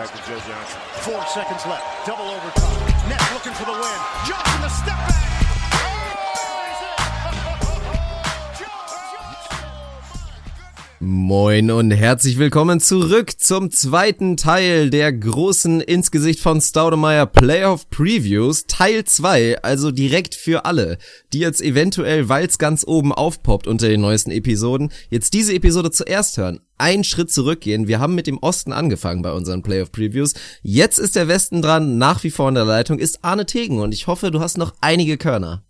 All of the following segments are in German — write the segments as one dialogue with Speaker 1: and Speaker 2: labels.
Speaker 1: back to Joe Johnson. Four seconds left. Double overtime. Nets looking for the win. Johnson, the step back.
Speaker 2: Moin und herzlich willkommen zurück zum zweiten Teil der großen ins Gesicht von Staudemeyer Playoff Previews, Teil 2, also direkt für alle, die jetzt eventuell, weil es ganz oben aufpoppt unter den neuesten Episoden, jetzt diese Episode zuerst hören. Einen Schritt zurückgehen. Wir haben mit dem Osten angefangen bei unseren Playoff Previews. Jetzt ist der Westen dran, nach wie vor in der Leitung ist Arne Tegen und ich hoffe, du hast noch einige Körner.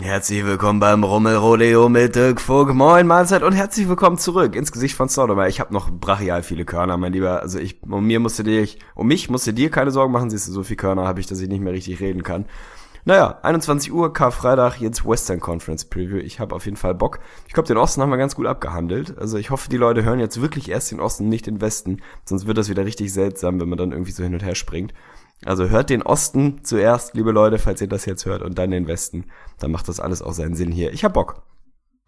Speaker 3: Herzlich willkommen beim Rummelrodeo mit Dirk Vogt. Moin, Mahlzeit und herzlich willkommen zurück ins Gesicht von Sodomer. Ich habe noch brachial viele Körner, mein Lieber. Also ich, um mir musste dir, um mich musste dir keine Sorgen machen. Siehst du, so viel Körner habe ich, dass ich nicht mehr richtig reden kann. Naja, 21 Uhr, Karfreitag, jetzt Western Conference Preview. Ich habe auf jeden Fall Bock. Ich glaube, den Osten haben wir ganz gut abgehandelt. Also ich hoffe, die Leute hören jetzt wirklich erst den Osten, nicht den Westen. Sonst wird das wieder richtig seltsam, wenn man dann irgendwie so hin und her springt. Also hört den Osten zuerst, liebe Leute, falls ihr das jetzt hört, und dann den Westen. Dann macht das alles auch seinen Sinn hier. Ich hab Bock.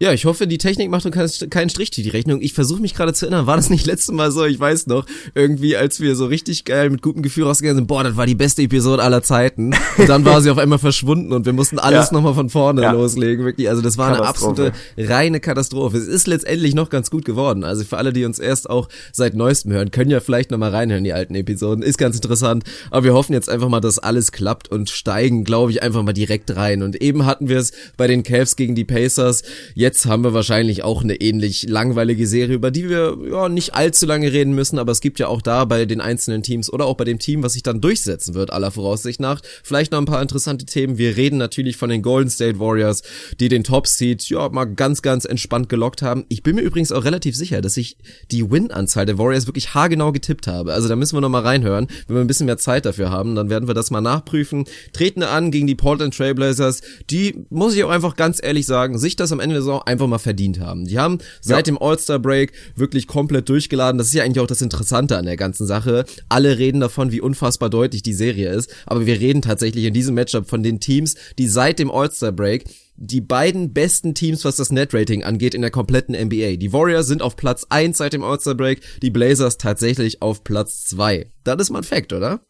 Speaker 2: Ja, ich hoffe, die Technik macht keinen Strich durch die Rechnung. Ich versuche mich gerade zu erinnern, war das nicht letztes Mal so? Ich weiß noch, irgendwie, als wir so richtig geil mit gutem Gefühl rausgegangen sind, boah, das war die beste Episode aller Zeiten. Und dann war sie auf einmal verschwunden und wir mussten alles ja. nochmal von vorne ja. loslegen. Wirklich, also das war eine absolute reine Katastrophe. Es ist letztendlich noch ganz gut geworden. Also für alle, die uns erst auch seit neuestem hören, können ja vielleicht nochmal reinhören, die alten Episoden. Ist ganz interessant. Aber wir hoffen jetzt einfach mal, dass alles klappt und steigen, glaube ich, einfach mal direkt rein. Und eben hatten wir es bei den Cavs gegen die Pacers. Jetzt haben wir wahrscheinlich auch eine ähnlich langweilige Serie, über die wir ja nicht allzu lange reden müssen, aber es gibt ja auch da bei den einzelnen Teams oder auch bei dem Team, was sich dann durchsetzen wird, aller Voraussicht nach, vielleicht noch ein paar interessante Themen. Wir reden natürlich von den Golden State Warriors, die den Top Seed ja mal ganz, ganz entspannt gelockt haben. Ich bin mir übrigens auch relativ sicher, dass ich die Win-Anzahl der Warriors wirklich haargenau getippt habe. Also da müssen wir noch reinhören. Wenn wir ein bisschen mehr Zeit dafür haben, dann werden wir das mal nachprüfen. Treten an gegen die Portland Trailblazers, die, muss ich auch einfach ganz ehrlich sagen, sich das am Ende der Saison einfach mal verdient haben. Die haben seit ja. dem All-Star-Break wirklich komplett durchgeladen. Das ist ja eigentlich auch das Interessante an der ganzen Sache. Alle reden davon, wie unfassbar deutlich die Serie ist, aber wir reden tatsächlich in diesem Matchup von den Teams, die seit dem All-Star-Break die beiden besten Teams, was das Net-Rating angeht, in der kompletten NBA. Die Warriors sind auf Platz 1 seit dem All-Star-Break, die Blazers tatsächlich auf Platz 2. Das ist mal ein Fact, oder?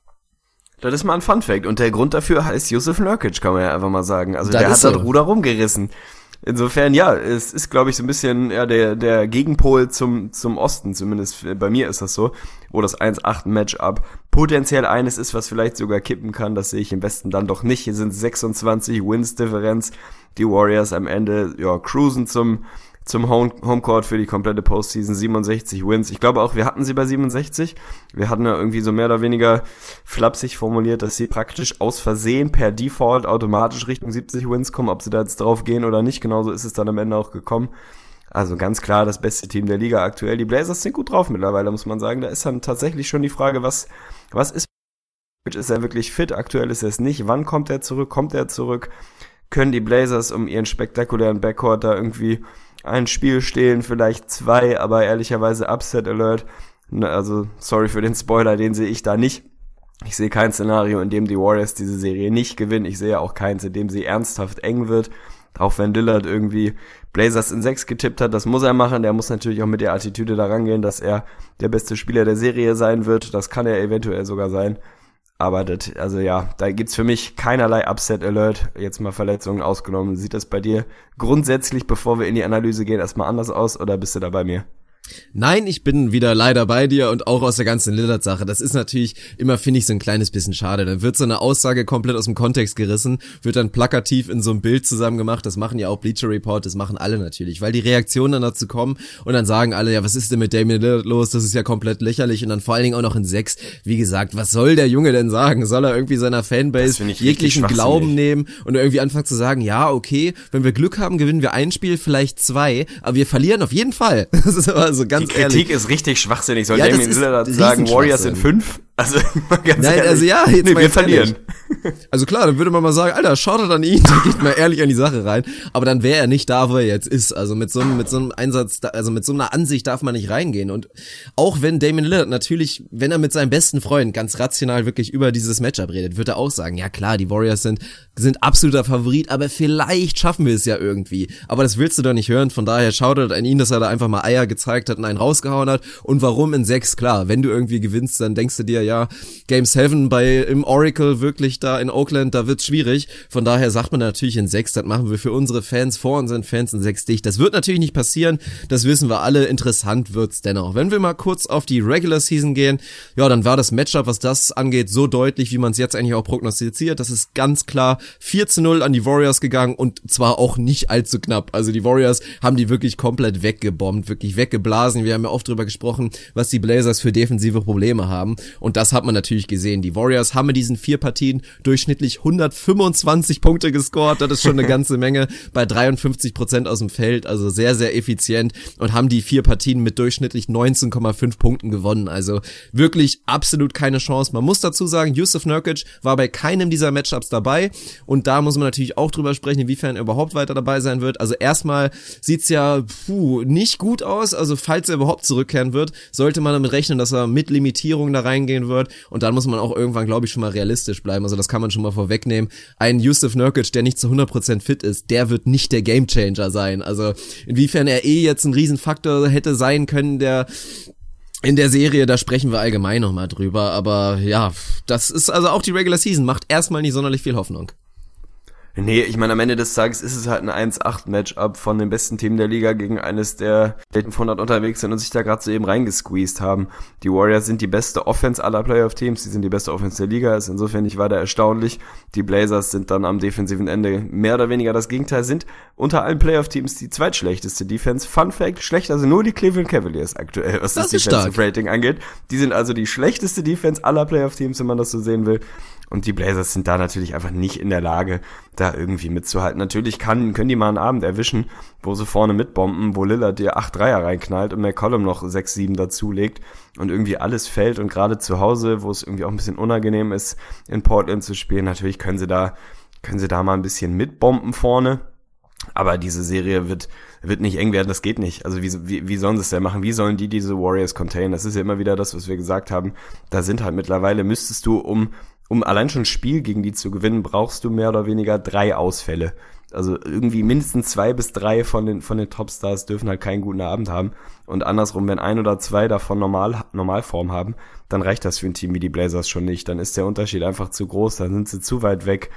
Speaker 3: Das ist mal ein Fun Fact. Und der Grund dafür heißt Yusuf Nurkic, kann man ja einfach mal sagen. Also das der hat so. das Ruder rumgerissen. Insofern, ja, es ist, glaube ich, so ein bisschen ja, der, der Gegenpol zum, zum Osten, zumindest bei mir ist das so, wo das 1-8-Matchup potenziell eines ist, was vielleicht sogar kippen kann. Das sehe ich im Westen dann doch nicht. Hier sind 26 Wins-Differenz. Die Warriors am Ende, ja, cruisen zum zum Home Homecourt für die komplette Postseason 67 Wins. Ich glaube auch, wir hatten sie bei 67. Wir hatten ja irgendwie so mehr oder weniger flapsig formuliert, dass sie praktisch aus Versehen per Default automatisch Richtung 70 Wins kommen, ob sie da jetzt drauf gehen oder nicht. Genauso ist es dann am Ende auch gekommen. Also ganz klar das beste Team der Liga aktuell. Die Blazers sind gut drauf mittlerweile, muss man sagen. Da ist dann tatsächlich schon die Frage, was, was ist, ist er wirklich fit? Aktuell ist er es nicht. Wann kommt er zurück? Kommt er zurück? Können die Blazers um ihren spektakulären Backcourt da irgendwie ein Spiel stehlen, vielleicht zwei, aber ehrlicherweise Upset Alert. Ne, also sorry für den Spoiler, den sehe ich da nicht. Ich sehe kein Szenario, in dem die Warriors diese Serie nicht gewinnen. Ich sehe auch keins, in dem sie ernsthaft eng wird. Auch wenn Dillard irgendwie Blazers in sechs getippt hat, das muss er machen. Der muss natürlich auch mit der Attitüde daran gehen, dass er der beste Spieler der Serie sein wird. Das kann er eventuell sogar sein. Aber also ja, da gibt's für mich keinerlei Upset Alert. Jetzt mal Verletzungen ausgenommen. Sieht das bei dir grundsätzlich, bevor wir in die Analyse gehen, erstmal anders aus oder bist du da bei mir?
Speaker 2: Nein, ich bin wieder leider bei dir und auch aus der ganzen Lillard-Sache. Das ist natürlich immer, finde ich, so ein kleines bisschen schade. Dann wird so eine Aussage komplett aus dem Kontext gerissen, wird dann plakativ in so einem Bild zusammen gemacht. Das machen ja auch Bleacher Report, das machen alle natürlich, weil die Reaktionen dann dazu kommen und dann sagen alle, ja, was ist denn mit Damien Lillard los? Das ist ja komplett lächerlich und dann vor allen Dingen auch noch in sechs. Wie gesagt, was soll der Junge denn sagen? Soll er irgendwie seiner Fanbase jeglichen Glauben nehmen und irgendwie anfangen zu sagen, ja, okay, wenn wir Glück haben, gewinnen wir ein Spiel, vielleicht zwei, aber wir verlieren auf jeden Fall. Das ist aber also ganz
Speaker 3: Die Kritik
Speaker 2: ehrlich.
Speaker 3: ist richtig schwachsinnig. Soll ja, Damien Lillard sagen, Warriors sind fünf? Also,
Speaker 2: ganz Nein, ehrlich. also ja, jetzt nee, mal wir verlieren. Also klar, dann würde man mal sagen, Alter, schaut an ihn, geht mal ehrlich an die Sache rein. Aber dann wäre er nicht da, wo er jetzt ist. Also mit so einem, mit so einem Einsatz, also mit so einer Ansicht darf man nicht reingehen. Und auch wenn Damien Lillard natürlich, wenn er mit seinem besten Freund ganz rational wirklich über dieses Matchup redet, wird er auch sagen, ja klar, die Warriors sind, sind absoluter Favorit, aber vielleicht schaffen wir es ja irgendwie. Aber das willst du doch nicht hören. Von daher schaut an ihn, dass er da einfach mal Eier gezeigt hat und einen rausgehauen hat. Und warum in sechs? Klar, wenn du irgendwie gewinnst, dann denkst du dir, ja, Game 7 bei, im Oracle wirklich da in Oakland, da wird's schwierig. Von daher sagt man natürlich in 6, das machen wir für unsere Fans vor unseren Fans in 6 dicht. Das wird natürlich nicht passieren, das wissen wir alle. Interessant wird's dennoch. Wenn wir mal kurz auf die Regular Season gehen, ja, dann war das Matchup, was das angeht, so deutlich, wie man es jetzt eigentlich auch prognostiziert. Das ist ganz klar 4 zu 0 an die Warriors gegangen und zwar auch nicht allzu knapp. Also die Warriors haben die wirklich komplett weggebombt, wirklich weggeblasen. Wir haben ja oft drüber gesprochen, was die Blazers für defensive Probleme haben. Und das hat man natürlich gesehen. Die Warriors haben in diesen vier Partien durchschnittlich 125 Punkte gescored. Das ist schon eine ganze Menge bei 53 Prozent aus dem Feld. Also sehr, sehr effizient und haben die vier Partien mit durchschnittlich 19,5 Punkten gewonnen. Also wirklich absolut keine Chance. Man muss dazu sagen, Yusuf Nurkic war bei keinem dieser Matchups dabei. Und da muss man natürlich auch drüber sprechen, inwiefern er überhaupt weiter dabei sein wird. Also erstmal sieht's ja puh, nicht gut aus. Also falls er überhaupt zurückkehren wird, sollte man damit rechnen, dass er mit Limitierung da reingehen wird. Und dann muss man auch irgendwann, glaube ich, schon mal realistisch bleiben. Also das kann man schon mal vorwegnehmen. Ein Yusuf Nurkic, der nicht zu 100% fit ist, der wird nicht der Gamechanger sein. Also inwiefern er eh jetzt ein Riesenfaktor hätte sein können, der in der Serie, da sprechen wir allgemein nochmal drüber, aber ja, das ist also auch die Regular Season, macht erstmal nicht sonderlich viel Hoffnung.
Speaker 3: Nee, ich meine, am Ende des Tages ist es halt ein 1-8-Matchup von dem besten Team der Liga gegen eines der 100 unterwegs sind und sich da gerade so eben reingesqueezed haben. Die Warriors sind die beste Offense aller Playoff-Teams, sie sind die beste Offense der Liga, ist insofern nicht weiter erstaunlich. Die Blazers sind dann am defensiven Ende mehr oder weniger das Gegenteil, sind unter allen Playoff-Teams die zweitschlechteste Defense. Fun Fact, schlechter sind nur die Cleveland Cavaliers aktuell, was das, das Defensive Rating angeht. Die sind also die schlechteste Defense aller Playoff-Teams, wenn man das so sehen will. Und die Blazers sind da natürlich einfach nicht in der Lage, da irgendwie mitzuhalten. Natürlich kann, können die mal einen Abend erwischen, wo sie vorne mitbomben, wo Lillard dir 8 Dreier reinknallt und McCollum noch 6, 7 dazulegt und irgendwie alles fällt und gerade zu Hause, wo es irgendwie auch ein bisschen unangenehm ist, in Portland zu spielen, natürlich können sie da, können sie da mal ein bisschen mitbomben vorne. Aber diese Serie wird, wird nicht eng werden, das geht nicht. Also wie, wie, wie sollen sie es denn machen? Wie sollen die diese Warriors contain? Das ist ja immer wieder das, was wir gesagt haben. Da sind halt mittlerweile, müsstest du, um um allein schon ein Spiel gegen die zu gewinnen, brauchst du mehr oder weniger drei Ausfälle. Also irgendwie mindestens zwei bis drei von den, von den Topstars dürfen halt keinen guten Abend haben. Und andersrum, wenn ein oder zwei davon normal, Normalform haben, dann reicht das für ein Team wie die Blazers schon nicht. Dann ist der Unterschied einfach zu groß, dann sind sie zu weit weg.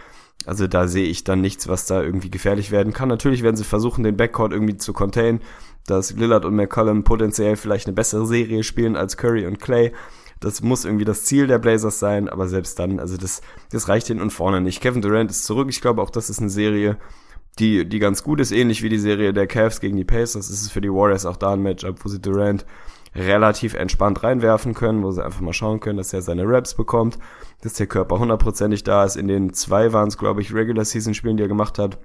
Speaker 3: Also da sehe ich dann nichts, was da irgendwie gefährlich werden kann. Natürlich werden sie versuchen, den Backcourt irgendwie zu containen, dass Lillard und McCollum potenziell vielleicht eine bessere Serie spielen als Curry und Clay. Das muss irgendwie das Ziel der Blazers sein, aber selbst dann, also das, das reicht hin und vorne nicht. Kevin Durant ist zurück. Ich glaube auch, das ist eine Serie, die, die ganz gut ist, ähnlich wie die Serie der Cavs gegen die Pacers. Es ist für die Warriors auch da ein Matchup, wo sie Durant relativ entspannt reinwerfen können, wo sie einfach mal schauen können, dass er seine Raps bekommt, dass der Körper hundertprozentig da ist. In den zwei waren es, glaube ich, Regular Season Spielen, die er gemacht hat,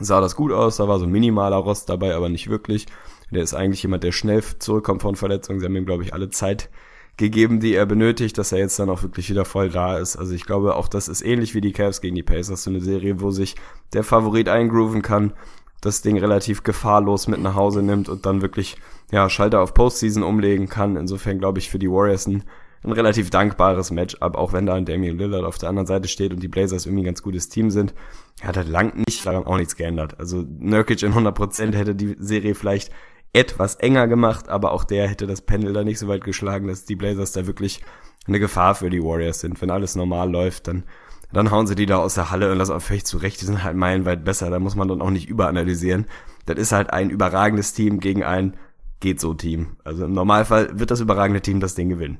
Speaker 3: sah das gut aus. Da war so minimaler Rost dabei, aber nicht wirklich. Der ist eigentlich jemand, der schnell zurückkommt von Verletzungen. Sie haben ihm, glaube ich, alle Zeit gegeben, die er benötigt, dass er jetzt dann auch wirklich wieder voll da ist. Also ich glaube, auch das ist ähnlich wie die Cavs gegen die Pacers, so eine Serie, wo sich der Favorit eingrooven kann, das Ding relativ gefahrlos mit nach Hause nimmt und dann wirklich, ja, Schalter auf Postseason umlegen kann. Insofern glaube ich für die Warriors ein, ein relativ dankbares Matchup, auch wenn da ein Damian Lillard auf der anderen Seite steht und die Blazers irgendwie ein ganz gutes Team sind. Er hat halt lang nicht daran auch nichts geändert. Also Nurkic in 100% hätte die Serie vielleicht etwas enger gemacht, aber auch der hätte das Pendel da nicht so weit geschlagen, dass die Blazers da wirklich eine Gefahr für die Warriors sind. Wenn alles normal läuft, dann, dann hauen sie die da aus der Halle und das auch völlig zurecht. Die sind halt meilenweit besser. Da muss man dann auch nicht überanalysieren. Das ist halt ein überragendes Team gegen ein geht so Team. Also im Normalfall wird das überragende Team das Ding gewinnen.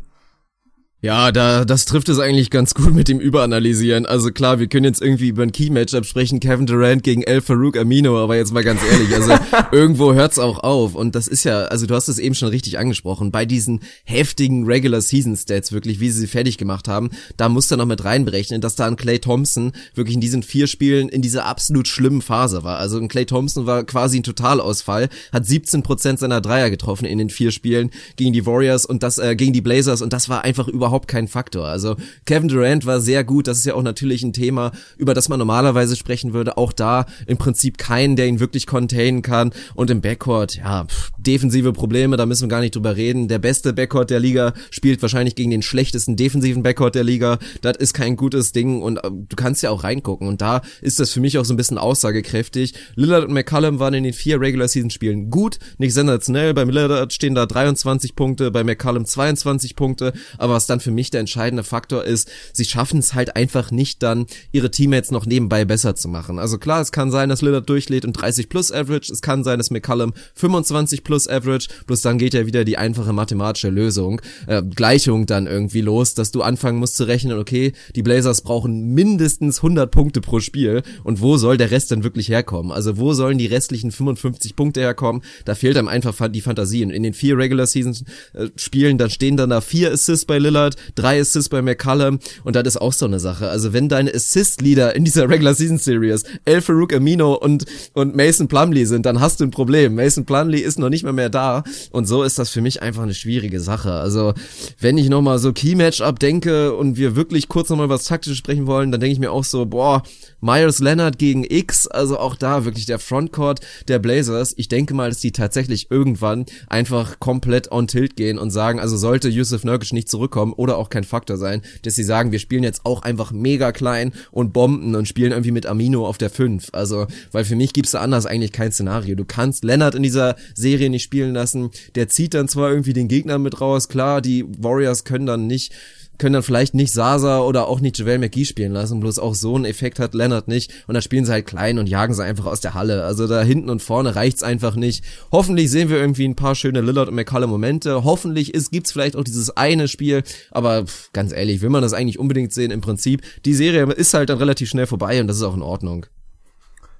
Speaker 2: Ja, da, das trifft es eigentlich ganz gut mit dem Überanalysieren. Also klar, wir können jetzt irgendwie über ein Key-Matchup sprechen, Kevin Durant gegen El Farouk Amino, aber jetzt mal ganz ehrlich, also irgendwo hört's auch auf. Und das ist ja, also du hast es eben schon richtig angesprochen, bei diesen heftigen Regular Season Stats wirklich, wie sie sie fertig gemacht haben, da musst du noch mit reinberechnen, dass da ein Clay Thompson wirklich in diesen vier Spielen in dieser absolut schlimmen Phase war. Also ein Clay Thompson war quasi ein Totalausfall, hat 17 Prozent seiner Dreier getroffen in den vier Spielen gegen die Warriors und das, äh, gegen die Blazers und das war einfach über überhaupt kein Faktor. Also Kevin Durant war sehr gut, das ist ja auch natürlich ein Thema, über das man normalerweise sprechen würde. Auch da im Prinzip keinen, der ihn wirklich containen kann. Und im Backcourt, ja, pff, defensive Probleme, da müssen wir gar nicht drüber reden. Der beste Backcourt der Liga spielt wahrscheinlich gegen den schlechtesten defensiven Backcourt der Liga. Das ist kein gutes Ding und äh, du kannst ja auch reingucken. Und da ist das für mich auch so ein bisschen aussagekräftig. Lillard und McCallum waren in den vier Regular Season Spielen gut, nicht sensationell. Beim Lillard stehen da 23 Punkte, bei McCallum 22 Punkte. Aber was dann dann für mich der entscheidende Faktor ist, sie schaffen es halt einfach nicht dann, ihre Teammates noch nebenbei besser zu machen. Also klar, es kann sein, dass Lillard durchlädt und 30 plus Average, es kann sein, dass McCallum 25 plus Average, bloß dann geht ja wieder die einfache mathematische Lösung, äh, Gleichung dann irgendwie los, dass du anfangen musst zu rechnen, okay, die Blazers brauchen mindestens 100 Punkte pro Spiel und wo soll der Rest denn wirklich herkommen? Also wo sollen die restlichen 55 Punkte herkommen? Da fehlt einem einfach die Fantasie. Und in den vier Regular Seasons äh, Spielen, dann stehen dann da vier Assists bei Lillard, drei Assists bei McCallum und das ist auch so eine Sache. Also wenn deine Assist-Leader in dieser Regular Season Series El Amino und, und Mason Plumley sind, dann hast du ein Problem. Mason Plumley ist noch nicht mal mehr da und so ist das für mich einfach eine schwierige Sache. Also wenn ich nochmal so Key-Match-Up denke und wir wirklich kurz nochmal was taktisches sprechen wollen, dann denke ich mir auch so, boah, Myers Leonard gegen X, also auch da wirklich der Frontcourt der Blazers. Ich denke mal, dass die tatsächlich irgendwann einfach komplett on tilt gehen und sagen, also sollte Yusuf Nurkic nicht zurückkommen oder auch kein Faktor sein, dass sie sagen, wir spielen jetzt auch einfach mega klein und bomben und spielen irgendwie mit Amino auf der 5. Also, weil für mich gibt's da anders eigentlich kein Szenario. Du kannst Leonard in dieser Serie nicht spielen lassen. Der zieht dann zwar irgendwie den Gegner mit raus, klar, die Warriors können dann nicht können dann vielleicht nicht Sasa oder auch nicht JaVale McGee spielen lassen, bloß auch so einen Effekt hat Leonard nicht und dann spielen sie halt klein und jagen sie einfach aus der Halle. Also da hinten und vorne reicht's einfach nicht. Hoffentlich sehen wir irgendwie ein paar schöne Lillard und McCallum Momente. Hoffentlich ist, gibt's vielleicht auch dieses eine Spiel, aber pff, ganz ehrlich, will man das eigentlich unbedingt sehen im Prinzip. Die Serie ist halt dann relativ schnell vorbei und das ist auch in Ordnung.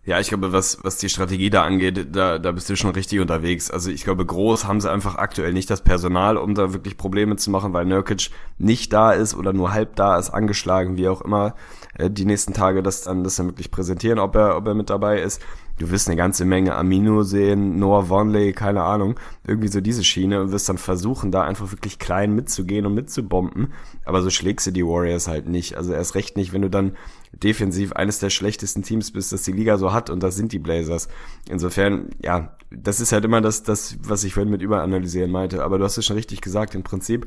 Speaker 3: Ja, ich glaube, was, was die Strategie da angeht, da, da bist du schon richtig unterwegs. Also ich glaube, groß haben sie einfach aktuell nicht das Personal, um da wirklich Probleme zu machen, weil Nurkic nicht da ist oder nur halb da ist, angeschlagen, wie auch immer, äh, die nächsten Tage das dann, das dann wirklich präsentieren, ob er, ob er mit dabei ist. Du wirst eine ganze Menge Amino sehen, Noah Vonley, keine Ahnung, irgendwie so diese Schiene und wirst dann versuchen, da einfach wirklich klein mitzugehen und mitzubomben. Aber so schlägst du die Warriors halt nicht. Also erst recht nicht, wenn du dann defensiv eines der schlechtesten Teams bist, das die Liga so hat und das sind die Blazers. Insofern, ja, das ist halt immer das, das was ich vorhin mit überanalysieren meinte. Aber du hast es schon richtig gesagt, im Prinzip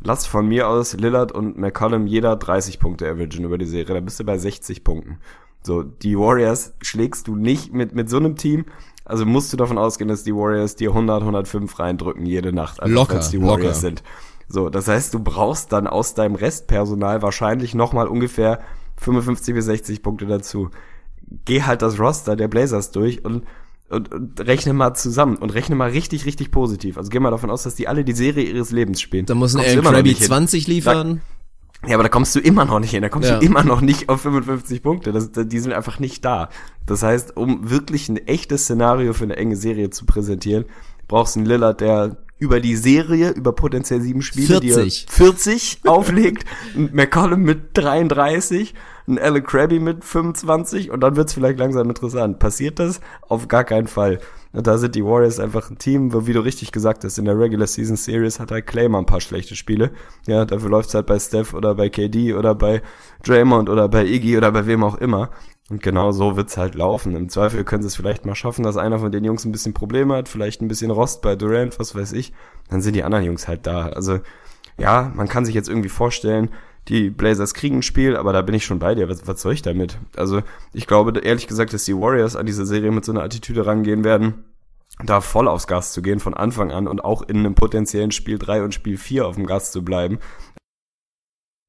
Speaker 3: lass von mir aus Lillard und McCollum jeder 30 Punkte averagen über die Serie. Da bist du bei 60 Punkten. So, die Warriors schlägst du nicht mit, mit so einem Team. Also musst du davon ausgehen, dass die Warriors dir 100, 105 reindrücken jede Nacht. Also
Speaker 2: locker,
Speaker 3: die
Speaker 2: Warriors locker.
Speaker 3: sind. So, das heißt, du brauchst dann aus deinem Restpersonal wahrscheinlich nochmal ungefähr 55 bis 60 Punkte dazu. Geh halt das Roster der Blazers durch und, und, und rechne mal zusammen und rechne mal richtig, richtig positiv. Also geh mal davon aus, dass die alle die Serie ihres Lebens spielen.
Speaker 2: Da muss ein Aaron Krabby 20 liefern.
Speaker 3: Da, ja, aber da kommst du immer noch nicht hin. Da kommst ja. du immer noch nicht auf 55 Punkte. Das, die sind einfach nicht da. Das heißt, um wirklich ein echtes Szenario für eine enge Serie zu präsentieren, brauchst du einen Lillard, der über die Serie, über potenziell sieben Spiele,
Speaker 2: 40.
Speaker 3: die 40 auflegt, ein McCollum mit 33, ein Alec Krabby mit 25 und dann wird's vielleicht langsam interessant. Passiert das? Auf gar keinen Fall. Da sind die Warriors einfach ein Team, wo, wie du richtig gesagt hast, in der Regular Season Series hat halt Clay mal ein paar schlechte Spiele. Ja, dafür läuft's halt bei Steph oder bei KD oder bei Draymond oder bei Iggy oder bei wem auch immer. Und genau so wird's halt laufen. Im Zweifel können sie es vielleicht mal schaffen, dass einer von den Jungs ein bisschen Probleme hat, vielleicht ein bisschen Rost bei Durant, was weiß ich. Dann sind die anderen Jungs halt da. Also ja, man kann sich jetzt irgendwie vorstellen, die Blazers kriegen ein Spiel, aber da bin ich schon bei dir. Was, was soll ich damit? Also ich glaube ehrlich gesagt, dass die Warriors an diese Serie mit so einer Attitüde rangehen werden, da voll aufs Gas zu gehen von Anfang an und auch in einem potenziellen Spiel 3 und Spiel 4 auf dem Gas zu bleiben.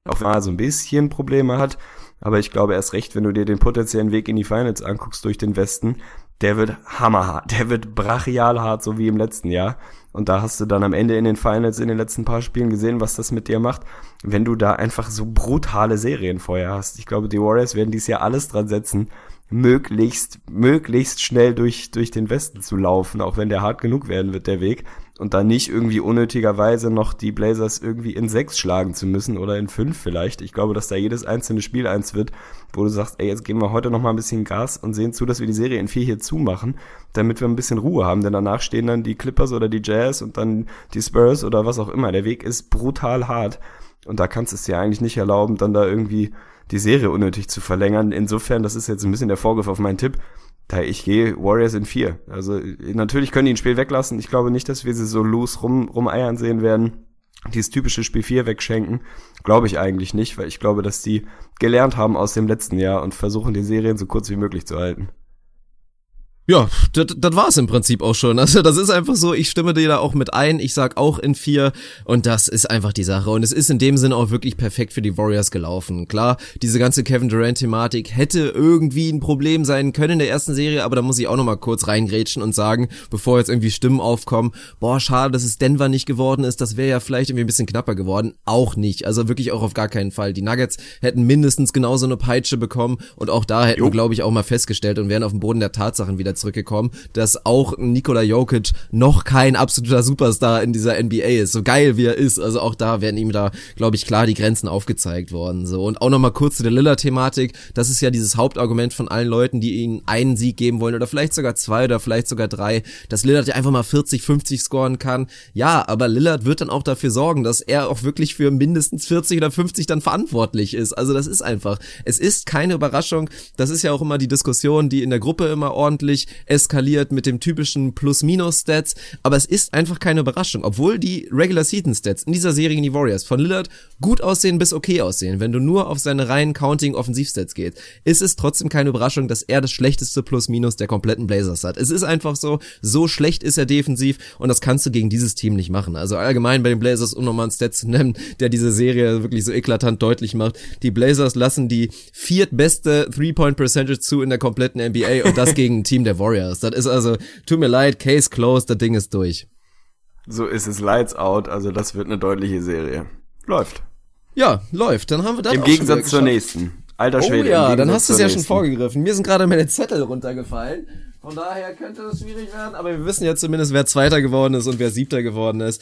Speaker 3: Auch wenn man so ein bisschen Probleme hat, aber ich glaube erst recht, wenn du dir den potenziellen Weg in die Finals anguckst durch den Westen, der wird hammerhart, der wird brachial hart, so wie im letzten Jahr. Und da hast du dann am Ende in den Finals in den letzten paar Spielen gesehen, was das mit dir macht, wenn du da einfach so brutale Serien vorher hast. Ich glaube, die Warriors werden dies Jahr alles dran setzen, möglichst, möglichst schnell durch, durch den Westen zu laufen, auch wenn der hart genug werden wird, der Weg und dann nicht irgendwie unnötigerweise noch die Blazers irgendwie in sechs schlagen zu müssen oder in fünf vielleicht. Ich glaube, dass da jedes einzelne Spiel eins wird, wo du sagst, ey, jetzt geben wir heute noch mal ein bisschen Gas und sehen zu, dass wir die Serie in vier hier zumachen, damit wir ein bisschen Ruhe haben, denn danach stehen dann die Clippers oder die Jazz und dann die Spurs oder was auch immer. Der Weg ist brutal hart und da kannst du es dir eigentlich nicht erlauben, dann da irgendwie die Serie unnötig zu verlängern. Insofern, das ist jetzt ein bisschen der Vorgriff auf meinen Tipp, da ich gehe Warriors in vier. Also natürlich können die ein Spiel weglassen. Ich glaube nicht, dass wir sie so los rum, rumeiern sehen werden. Dieses typische Spiel vier wegschenken, glaube ich eigentlich nicht, weil ich glaube, dass die gelernt haben aus dem letzten Jahr und versuchen, die Serien so kurz wie möglich zu halten.
Speaker 2: Ja, das, war's im Prinzip auch schon. Also das ist einfach so, ich stimme dir da auch mit ein, ich sag auch in vier und das ist einfach die Sache. Und es ist in dem Sinne auch wirklich perfekt für die Warriors gelaufen. Klar, diese ganze Kevin Durant-Thematik hätte irgendwie ein Problem sein können in der ersten Serie, aber da muss ich auch nochmal kurz reingrätschen und sagen, bevor jetzt irgendwie Stimmen aufkommen, boah, schade, dass es Denver nicht geworden ist, das wäre ja vielleicht irgendwie ein bisschen knapper geworden. Auch nicht, also wirklich auch auf gar keinen Fall. Die Nuggets hätten mindestens genauso eine Peitsche bekommen und auch da hätten wir, glaube ich, auch mal festgestellt und wären auf dem Boden der Tatsachen wieder zurückgekommen, dass auch Nikola Jokic noch kein absoluter Superstar in dieser NBA ist, so geil wie er ist. Also auch da werden ihm da, glaube ich, klar die Grenzen aufgezeigt worden. So und auch nochmal kurz zu der Lillard-Thematik. Das ist ja dieses Hauptargument von allen Leuten, die ihnen einen Sieg geben wollen oder vielleicht sogar zwei oder vielleicht sogar drei, dass Lillard ja einfach mal 40, 50 scoren kann. Ja, aber Lillard wird dann auch dafür sorgen, dass er auch wirklich für mindestens 40 oder 50 dann verantwortlich ist. Also das ist einfach, es ist keine Überraschung. Das ist ja auch immer die Diskussion, die in der Gruppe immer ordentlich eskaliert mit dem typischen Plus-Minus-Stats, aber es ist einfach keine Überraschung, obwohl die Regular-Season-Stats in dieser Serie in die Warriors von Lillard gut aussehen bis okay aussehen, wenn du nur auf seine reinen Counting-Offensiv-Stats gehst, ist es trotzdem keine Überraschung, dass er das schlechteste Plus-Minus der kompletten Blazers hat. Es ist einfach so, so schlecht ist er defensiv und das kannst du gegen dieses Team nicht machen. Also allgemein bei den Blazers, um nochmal einen Stat zu nennen, der diese Serie wirklich so eklatant deutlich macht, die Blazers lassen die viertbeste Three-Point-Percentage zu in der kompletten NBA und das gegen ein Team der Warriors. Das ist also, tut mir leid, Case closed, das Ding ist durch.
Speaker 3: So ist es Lights out, also das wird eine deutliche Serie. Läuft.
Speaker 2: Ja, läuft. Dann haben wir das
Speaker 3: Im Gegensatz zur nächsten.
Speaker 2: Alter Schwede. Oh ja, dann hast du es ja schon vorgegriffen. Mir sind gerade meine Zettel runtergefallen. Von daher könnte das schwierig werden, aber wir wissen ja zumindest, wer Zweiter geworden ist und wer Siebter geworden ist.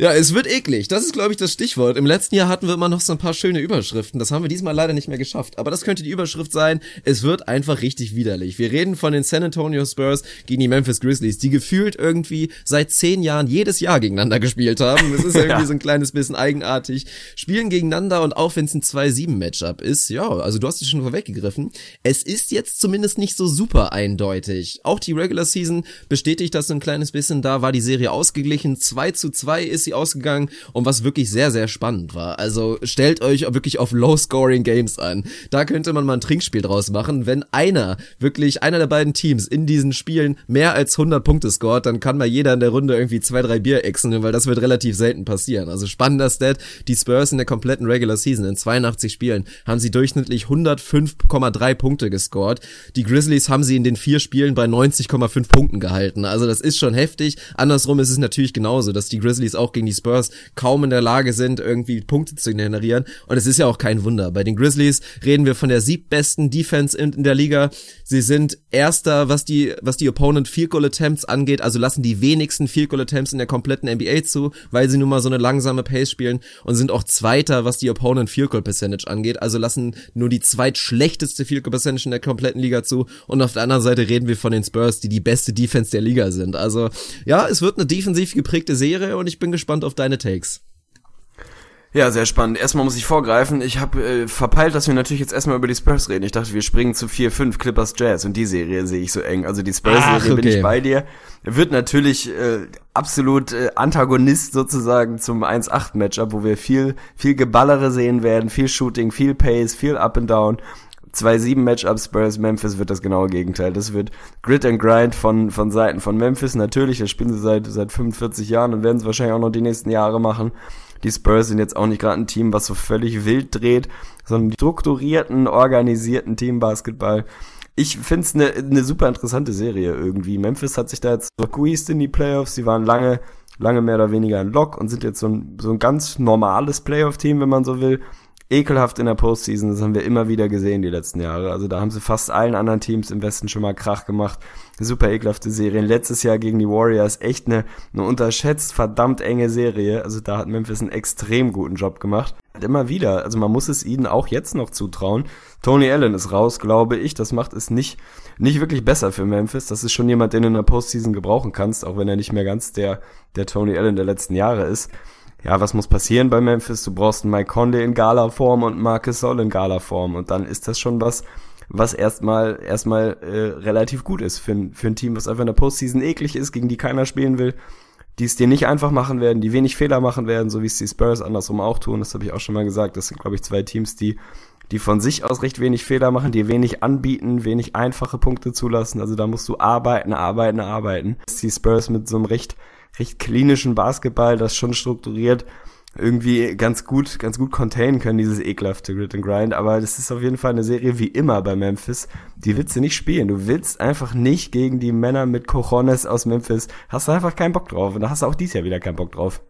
Speaker 2: Ja, es wird eklig. Das ist, glaube ich, das Stichwort. Im letzten Jahr hatten wir immer noch so ein paar schöne Überschriften. Das haben wir diesmal leider nicht mehr geschafft. Aber das könnte die Überschrift sein. Es wird einfach richtig widerlich. Wir reden von den San Antonio Spurs gegen die Memphis Grizzlies, die gefühlt irgendwie seit zehn Jahren jedes Jahr gegeneinander gespielt haben. Es ist irgendwie ja. so ein kleines bisschen eigenartig. Spielen gegeneinander und auch wenn es ein 2-7-Matchup ist, ja, also du hast es schon vorweggegriffen. Es ist jetzt zumindest nicht so super eindeutig. Auch die Regular Season bestätigt das so ein kleines bisschen. Da war die Serie ausgeglichen. 2 zu 2 ist sie ausgegangen und was wirklich sehr, sehr spannend war. Also stellt euch wirklich auf Low-Scoring-Games an. Da könnte man mal ein Trinkspiel draus machen. Wenn einer, wirklich einer der beiden Teams in diesen Spielen mehr als 100 Punkte scoret, dann kann mal jeder in der Runde irgendwie zwei, drei Bier exen, weil das wird relativ selten passieren. Also spannender Stat, die Spurs in der kompletten Regular Season in 82 Spielen haben sie durchschnittlich 105,3 Punkte gescored. Die Grizzlies haben sie in den vier Spielen bei 90,5 Punkten gehalten. Also das ist schon heftig. Andersrum ist es natürlich genauso, dass die Grizzlies auch gegen die Spurs kaum in der Lage sind, irgendwie Punkte zu generieren. Und es ist ja auch kein Wunder. Bei den Grizzlies reden wir von der siebbesten Defense in, in der Liga. Sie sind erster, was die, was die Opponent Field Goal Attempts angeht, also lassen die wenigsten Field Goal Attempts in der kompletten NBA zu, weil sie nun mal so eine langsame Pace spielen und sind auch zweiter, was die Opponent Field Goal Percentage angeht, also lassen nur die zweitschlechteste Field Goal Percentage in der kompletten Liga zu. Und auf der anderen Seite reden wir von den Spurs, die die beste Defense der Liga sind. Also ja, es wird eine defensiv geprägte Serie und ich bin gespannt, gespannt auf deine Takes.
Speaker 3: Ja, sehr spannend. Erstmal muss ich vorgreifen. Ich habe äh, verpeilt, dass wir natürlich jetzt erstmal über die Spurs reden. Ich dachte, wir springen zu 4-5 Clippers Jazz und die Serie sehe ich so eng. Also die Spurs-Serie okay. bin ich bei dir. Wird natürlich äh, absolut äh, Antagonist sozusagen zum 1-8-Matchup, wo wir viel, viel Geballere sehen werden, viel Shooting, viel Pace, viel Up and Down. 2-7 Matchup Spurs Memphis wird das genaue Gegenteil. Das wird Grit and Grind von, von Seiten von Memphis. Natürlich, das spielen sie seit, seit 45 Jahren und werden es wahrscheinlich auch noch die nächsten Jahre machen. Die Spurs sind jetzt auch nicht gerade ein Team, was so völlig wild dreht, sondern strukturierten, organisierten Team Basketball. Ich finde es eine ne super interessante Serie irgendwie. Memphis hat sich da jetzt squeezed in die Playoffs. Sie waren lange, lange mehr oder weniger ein Lock und sind jetzt so ein, so ein ganz normales Playoff-Team, wenn man so will ekelhaft in der Postseason. Das haben wir immer wieder gesehen die letzten Jahre. Also da haben sie fast allen anderen Teams im Westen schon mal Krach gemacht. Super ekelhafte Serien. Letztes Jahr gegen die Warriors echt eine, eine unterschätzt verdammt enge Serie. Also da hat Memphis einen extrem guten Job gemacht. Immer wieder. Also man muss es ihnen auch jetzt noch zutrauen. Tony Allen ist raus, glaube ich. Das macht es nicht, nicht wirklich besser für Memphis. Das ist schon jemand, den du in der Postseason gebrauchen kannst, auch wenn er nicht mehr ganz der, der Tony Allen der letzten Jahre ist ja, was muss passieren bei Memphis? Du brauchst einen Mike Conley in Gala-Form und Marcus Soll in Gala-Form und dann ist das schon was, was erstmal erstmal äh, relativ gut ist für, ein für ein Team, was einfach in der Postseason eklig ist, gegen die keiner spielen will, die es dir nicht einfach machen werden, die wenig Fehler machen werden, so wie es die Spurs andersrum auch tun. Das habe ich auch schon mal gesagt. Das sind, glaube ich, zwei Teams, die die von sich aus recht wenig Fehler machen, die wenig anbieten, wenig einfache Punkte zulassen. Also da musst du arbeiten, arbeiten, arbeiten. Die Spurs mit so einem recht, recht klinischen Basketball, das schon strukturiert irgendwie ganz gut, ganz gut containen können, dieses ekelhafte Grit and Grind. Aber das ist auf jeden Fall eine Serie wie immer bei Memphis. Die willst du nicht spielen. Du willst einfach nicht gegen die Männer mit Cojones aus Memphis. Hast du einfach keinen Bock drauf. Und da hast du auch dies Jahr wieder keinen Bock drauf.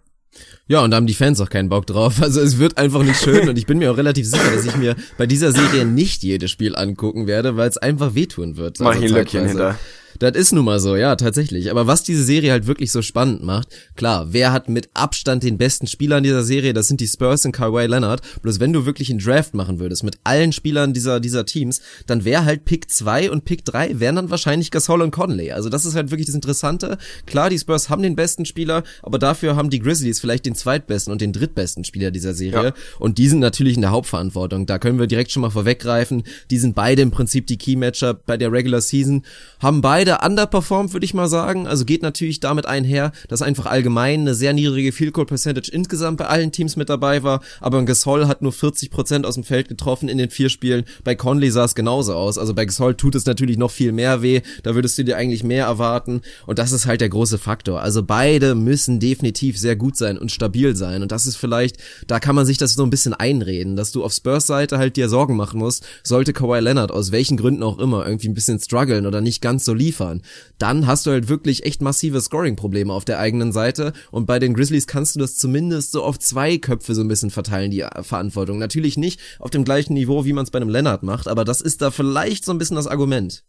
Speaker 2: Ja, und da haben die Fans auch keinen Bock drauf. Also es wird einfach nicht schön und ich bin mir auch relativ sicher, dass ich mir bei dieser Serie nicht jedes Spiel angucken werde, weil es einfach wehtun wird.
Speaker 3: Mach also ein Löckchen hinter.
Speaker 2: Das ist nun mal so, ja, tatsächlich. Aber was diese Serie halt wirklich so spannend macht, klar, wer hat mit Abstand den besten Spieler in dieser Serie? Das sind die Spurs und Kawhi Leonard. Bloß wenn du wirklich einen Draft machen würdest mit allen Spielern dieser, dieser Teams, dann wäre halt Pick 2 und Pick 3 wären dann wahrscheinlich Gasol und Conley. Also das ist halt wirklich das Interessante. Klar, die Spurs haben den besten Spieler, aber dafür haben die Grizzlies vielleicht den zweitbesten und den drittbesten Spieler dieser Serie. Ja. Und die sind natürlich in der Hauptverantwortung. Da können wir direkt schon mal vorweggreifen. Die sind beide im Prinzip die Key-Matcher bei der Regular Season, haben beide beide underperformed, würde ich mal sagen. Also geht natürlich damit einher, dass einfach allgemein eine sehr niedrige Field Goal Percentage insgesamt bei allen Teams mit dabei war. Aber Gasol hat nur 40 Prozent aus dem Feld getroffen in den vier Spielen. Bei Conley sah es genauso aus. Also bei Gasol tut es natürlich noch viel mehr weh. Da würdest du dir eigentlich mehr erwarten. Und das ist halt der große Faktor. Also beide müssen definitiv sehr gut sein und stabil sein. Und das ist vielleicht, da kann man sich das so ein bisschen einreden, dass du auf Spurs Seite halt dir Sorgen machen musst, sollte Kawhi Leonard aus welchen Gründen auch immer irgendwie ein bisschen strugglen oder nicht ganz so liefern liefern, dann hast du halt wirklich echt massive Scoring-Probleme auf der eigenen Seite. Und bei den Grizzlies kannst du das zumindest so auf zwei Köpfe so ein bisschen verteilen, die Verantwortung. Natürlich nicht auf dem gleichen Niveau, wie man es bei einem Leonard macht, aber das ist da vielleicht so ein bisschen das Argument.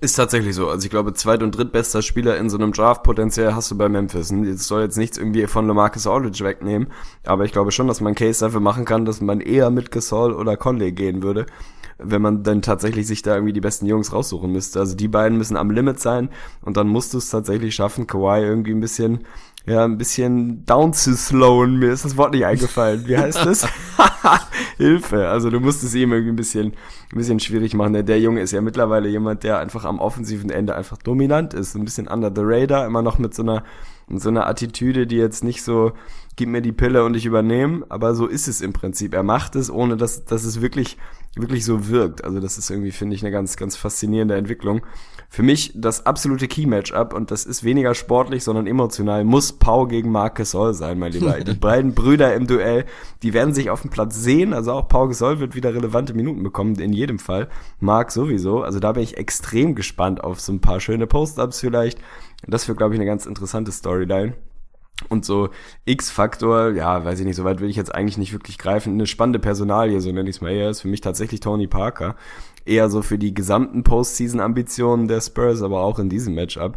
Speaker 3: Ist tatsächlich so. Also ich glaube, zweit- und drittbester Spieler in so einem Draft potenziell hast du bei Memphis. Das soll jetzt nichts irgendwie von LaMarcus Aldridge wegnehmen, aber ich glaube schon, dass man Case dafür machen kann, dass man eher mit Gasol oder Conley gehen würde wenn man dann tatsächlich sich da irgendwie die besten Jungs raussuchen müsste. Also die beiden müssen am Limit sein und dann musst du es tatsächlich schaffen, Kawhi irgendwie ein bisschen ja, ein bisschen down zu slowen. Mir ist das Wort nicht eingefallen. Wie heißt das? Hilfe. Also du musst es ihm irgendwie ein bisschen, ein bisschen schwierig machen. Der, der Junge ist ja mittlerweile jemand, der einfach am offensiven Ende einfach dominant ist. Ein bisschen under the radar, immer noch mit so einer, mit so einer Attitüde, die jetzt nicht so, gib mir die Pille und ich übernehme, aber so ist es im Prinzip. Er macht es, ohne dass, dass es wirklich, wirklich so wirkt. Also das ist irgendwie, finde ich, eine ganz, ganz faszinierende Entwicklung. Für mich das absolute Key-Matchup und das ist weniger sportlich, sondern emotional, muss Pau gegen Marc Gasol sein, mein Lieber. Die beiden Brüder im Duell, die werden sich auf dem Platz sehen. Also auch Pau Gasol wird wieder relevante Minuten bekommen, in jedem Fall. Marc sowieso. Also da bin ich extrem gespannt auf so ein paar schöne Post-Ups vielleicht. Das wird, glaube ich, eine ganz interessante Storyline. Und so X-Faktor, ja, weiß ich nicht, so weit will ich jetzt eigentlich nicht wirklich greifen. Eine spannende Personalie, so nenne ich es mal eher, ist für mich tatsächlich Tony Parker. Eher so für die gesamten Postseason-Ambitionen der Spurs, aber auch in diesem Matchup.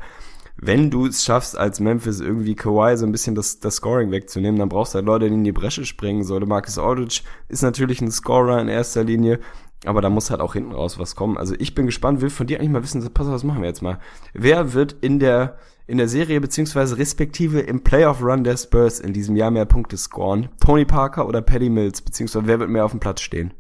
Speaker 3: Wenn du es schaffst, als Memphis irgendwie Kawhi so ein bisschen das, das Scoring wegzunehmen, dann brauchst du halt Leute, die in die Bresche springen. So, Marcus Aldridge ist natürlich ein Scorer in erster Linie, aber da muss halt auch hinten raus was kommen. Also ich bin gespannt, will von dir eigentlich mal wissen, pass auf, was machen wir jetzt mal? Wer wird in der in der Serie beziehungsweise respektive im Playoff-Run der Spurs in diesem Jahr mehr Punkte scoren? Tony Parker oder Paddy Mills, beziehungsweise wer wird mehr auf dem Platz stehen?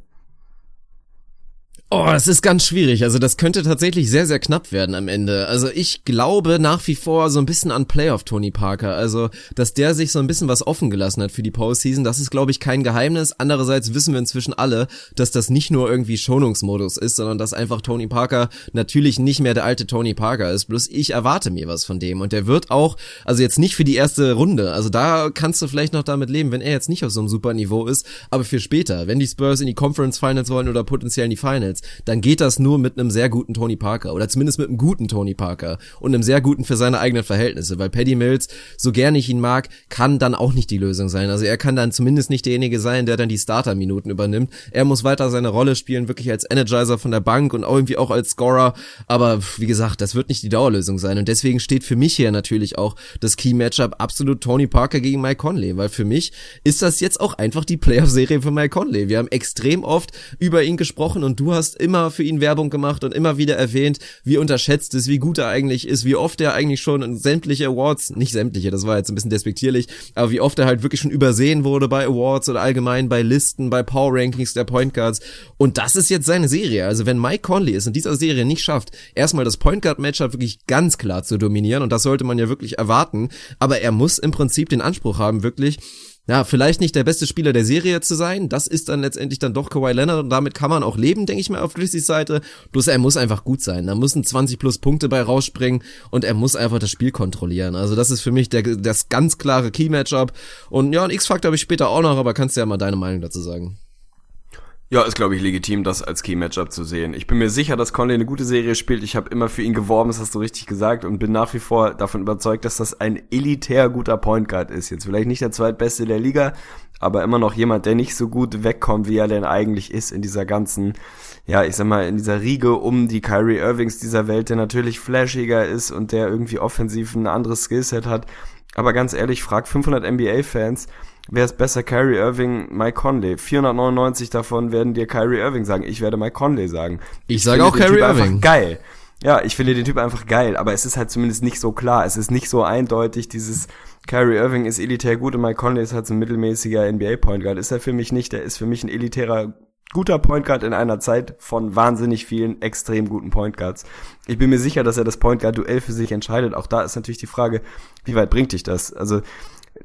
Speaker 2: Oh, das ist ganz schwierig. Also das könnte tatsächlich sehr, sehr knapp werden am Ende. Also ich glaube nach wie vor so ein bisschen an Playoff Tony Parker. Also, dass der sich so ein bisschen was offen gelassen hat für die Postseason, das ist, glaube ich, kein Geheimnis. Andererseits wissen wir inzwischen alle, dass das nicht nur irgendwie Schonungsmodus ist, sondern dass einfach Tony Parker natürlich nicht mehr der alte Tony Parker ist. Bloß ich erwarte mir was von dem. Und der wird auch, also jetzt nicht für die erste Runde. Also da kannst du vielleicht noch damit leben, wenn er jetzt nicht auf so einem super Niveau ist, aber für später, wenn die Spurs in die Conference Finals wollen oder potenziell in die Finals dann geht das nur mit einem sehr guten Tony Parker oder zumindest mit einem guten Tony Parker und einem sehr guten für seine eigenen Verhältnisse, weil Paddy Mills, so gerne ich ihn mag, kann dann auch nicht die Lösung sein. Also er kann dann zumindest nicht derjenige sein, der dann die Starter-Minuten übernimmt. Er muss weiter seine Rolle spielen, wirklich als Energizer von der Bank und irgendwie auch als Scorer. Aber wie gesagt, das wird nicht die Dauerlösung sein. Und deswegen steht für mich hier natürlich auch das Key-Matchup absolut Tony Parker gegen Mike Conley, weil für mich ist das jetzt auch einfach die Playoff-Serie für Mike Conley. Wir haben extrem oft über ihn gesprochen und du hast immer für ihn Werbung gemacht und immer wieder erwähnt, wie unterschätzt ist, wie gut er eigentlich ist, wie oft er eigentlich schon in sämtliche Awards, nicht sämtliche, das war jetzt ein bisschen despektierlich, aber wie oft er halt wirklich schon übersehen wurde bei Awards oder allgemein bei Listen, bei Power Rankings der Point Guards. Und das ist jetzt seine Serie. Also wenn Mike Conley es in dieser Serie nicht schafft, erstmal das Point Guard Matchup wirklich ganz klar zu dominieren, und das sollte man ja wirklich erwarten, aber er muss im Prinzip den Anspruch haben, wirklich ja, vielleicht nicht der beste Spieler der Serie zu sein. Das ist dann letztendlich dann doch Kawhi Leonard und damit kann man auch leben, denke ich mal, auf Grizzlies Seite. Bloß er muss einfach gut sein. Da müssen 20 plus Punkte bei rausspringen und er muss einfach das Spiel kontrollieren. Also das ist für mich der, das ganz klare Key-Matchup. Und ja, ein X-Faktor habe ich später auch noch, aber kannst du ja mal deine Meinung dazu sagen.
Speaker 3: Ja, ist glaube ich legitim, das als Key-Matchup zu sehen. Ich bin mir sicher, dass Conley eine gute Serie spielt. Ich habe immer für ihn geworben, das hast du richtig gesagt, und bin nach wie vor davon überzeugt, dass das ein elitär guter Point Guard ist. Jetzt vielleicht nicht der zweitbeste der Liga, aber immer noch jemand, der nicht so gut wegkommt, wie er denn eigentlich ist in dieser ganzen, ja, ich sag mal, in dieser Riege um die Kyrie Irvings dieser Welt, der natürlich flashiger ist und der irgendwie offensiv ein anderes Skillset hat. Aber ganz ehrlich, frag 500 NBA-Fans, wer ist besser, Kyrie Irving, Mike Conley? 499 davon werden dir Kyrie Irving sagen. Ich werde Mike Conley sagen.
Speaker 2: Ich, ich sage auch Kyrie Irving.
Speaker 3: Geil. Ja, ich finde den Typ einfach geil, aber es ist halt zumindest nicht so klar. Es ist nicht so eindeutig, dieses Kyrie Irving ist elitär gut und Mike Conley ist halt so ein mittelmäßiger NBA-Point Guard. Ist er für mich nicht. Der ist für mich ein elitärer guter Point Guard in einer Zeit von wahnsinnig vielen extrem guten Point Guards. Ich bin mir sicher, dass er das Point Guard Duell für sich entscheidet. Auch da ist natürlich die Frage, wie weit bringt dich das? Also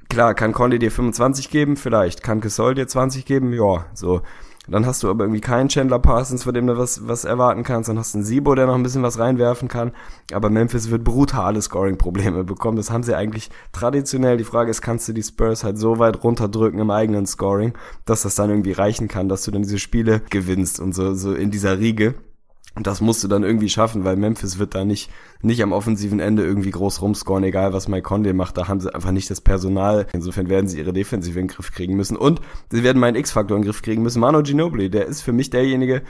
Speaker 3: Klar, kann Conley dir 25 geben? Vielleicht. Kann Gasol dir 20 geben? Ja, so. Dann hast du aber irgendwie keinen Chandler Parsons, von dem du was, was erwarten kannst. Dann hast du einen Sibo, der noch ein bisschen was reinwerfen kann. Aber Memphis wird brutale Scoring-Probleme bekommen. Das haben sie eigentlich traditionell. Die Frage ist, kannst du die Spurs halt so weit runterdrücken im eigenen Scoring, dass das dann irgendwie reichen kann, dass du dann diese Spiele gewinnst und so, so in dieser Riege. Und das musst du dann irgendwie schaffen, weil Memphis wird da nicht, nicht am offensiven Ende irgendwie groß rumscoren, egal was Mike Conley macht. Da haben sie einfach nicht das Personal. Insofern werden sie ihre Defensive in den Griff kriegen müssen. Und sie werden meinen X-Faktor in den Griff kriegen müssen. Manu Ginobili, der ist für mich derjenige,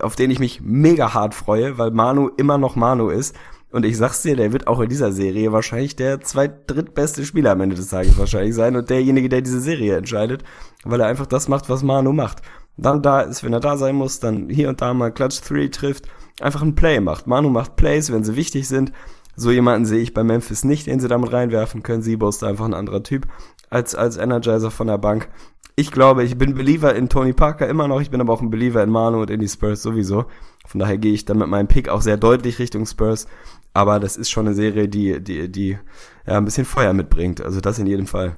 Speaker 3: auf den ich mich mega hart freue, weil Manu immer noch Manu ist. Und ich sag's dir, der wird auch in dieser Serie wahrscheinlich der zweit-, drittbeste Spieler am Ende des Tages wahrscheinlich sein und derjenige, der diese Serie entscheidet, weil er einfach das macht, was Manu macht dann da ist, wenn er da sein muss, dann hier und da mal Clutch 3 trifft, einfach ein Play macht. Manu macht Plays, wenn sie wichtig sind. So jemanden sehe ich bei Memphis nicht, den sie damit reinwerfen können. Sibo ist einfach ein anderer Typ als, als Energizer von der Bank. Ich glaube, ich bin Believer in Tony Parker immer noch, ich bin aber auch ein Believer in Manu und in die Spurs sowieso. Von daher gehe ich dann mit meinem Pick auch sehr deutlich Richtung Spurs. Aber das ist schon eine Serie, die, die, die ja ein bisschen Feuer mitbringt. Also das in jedem Fall.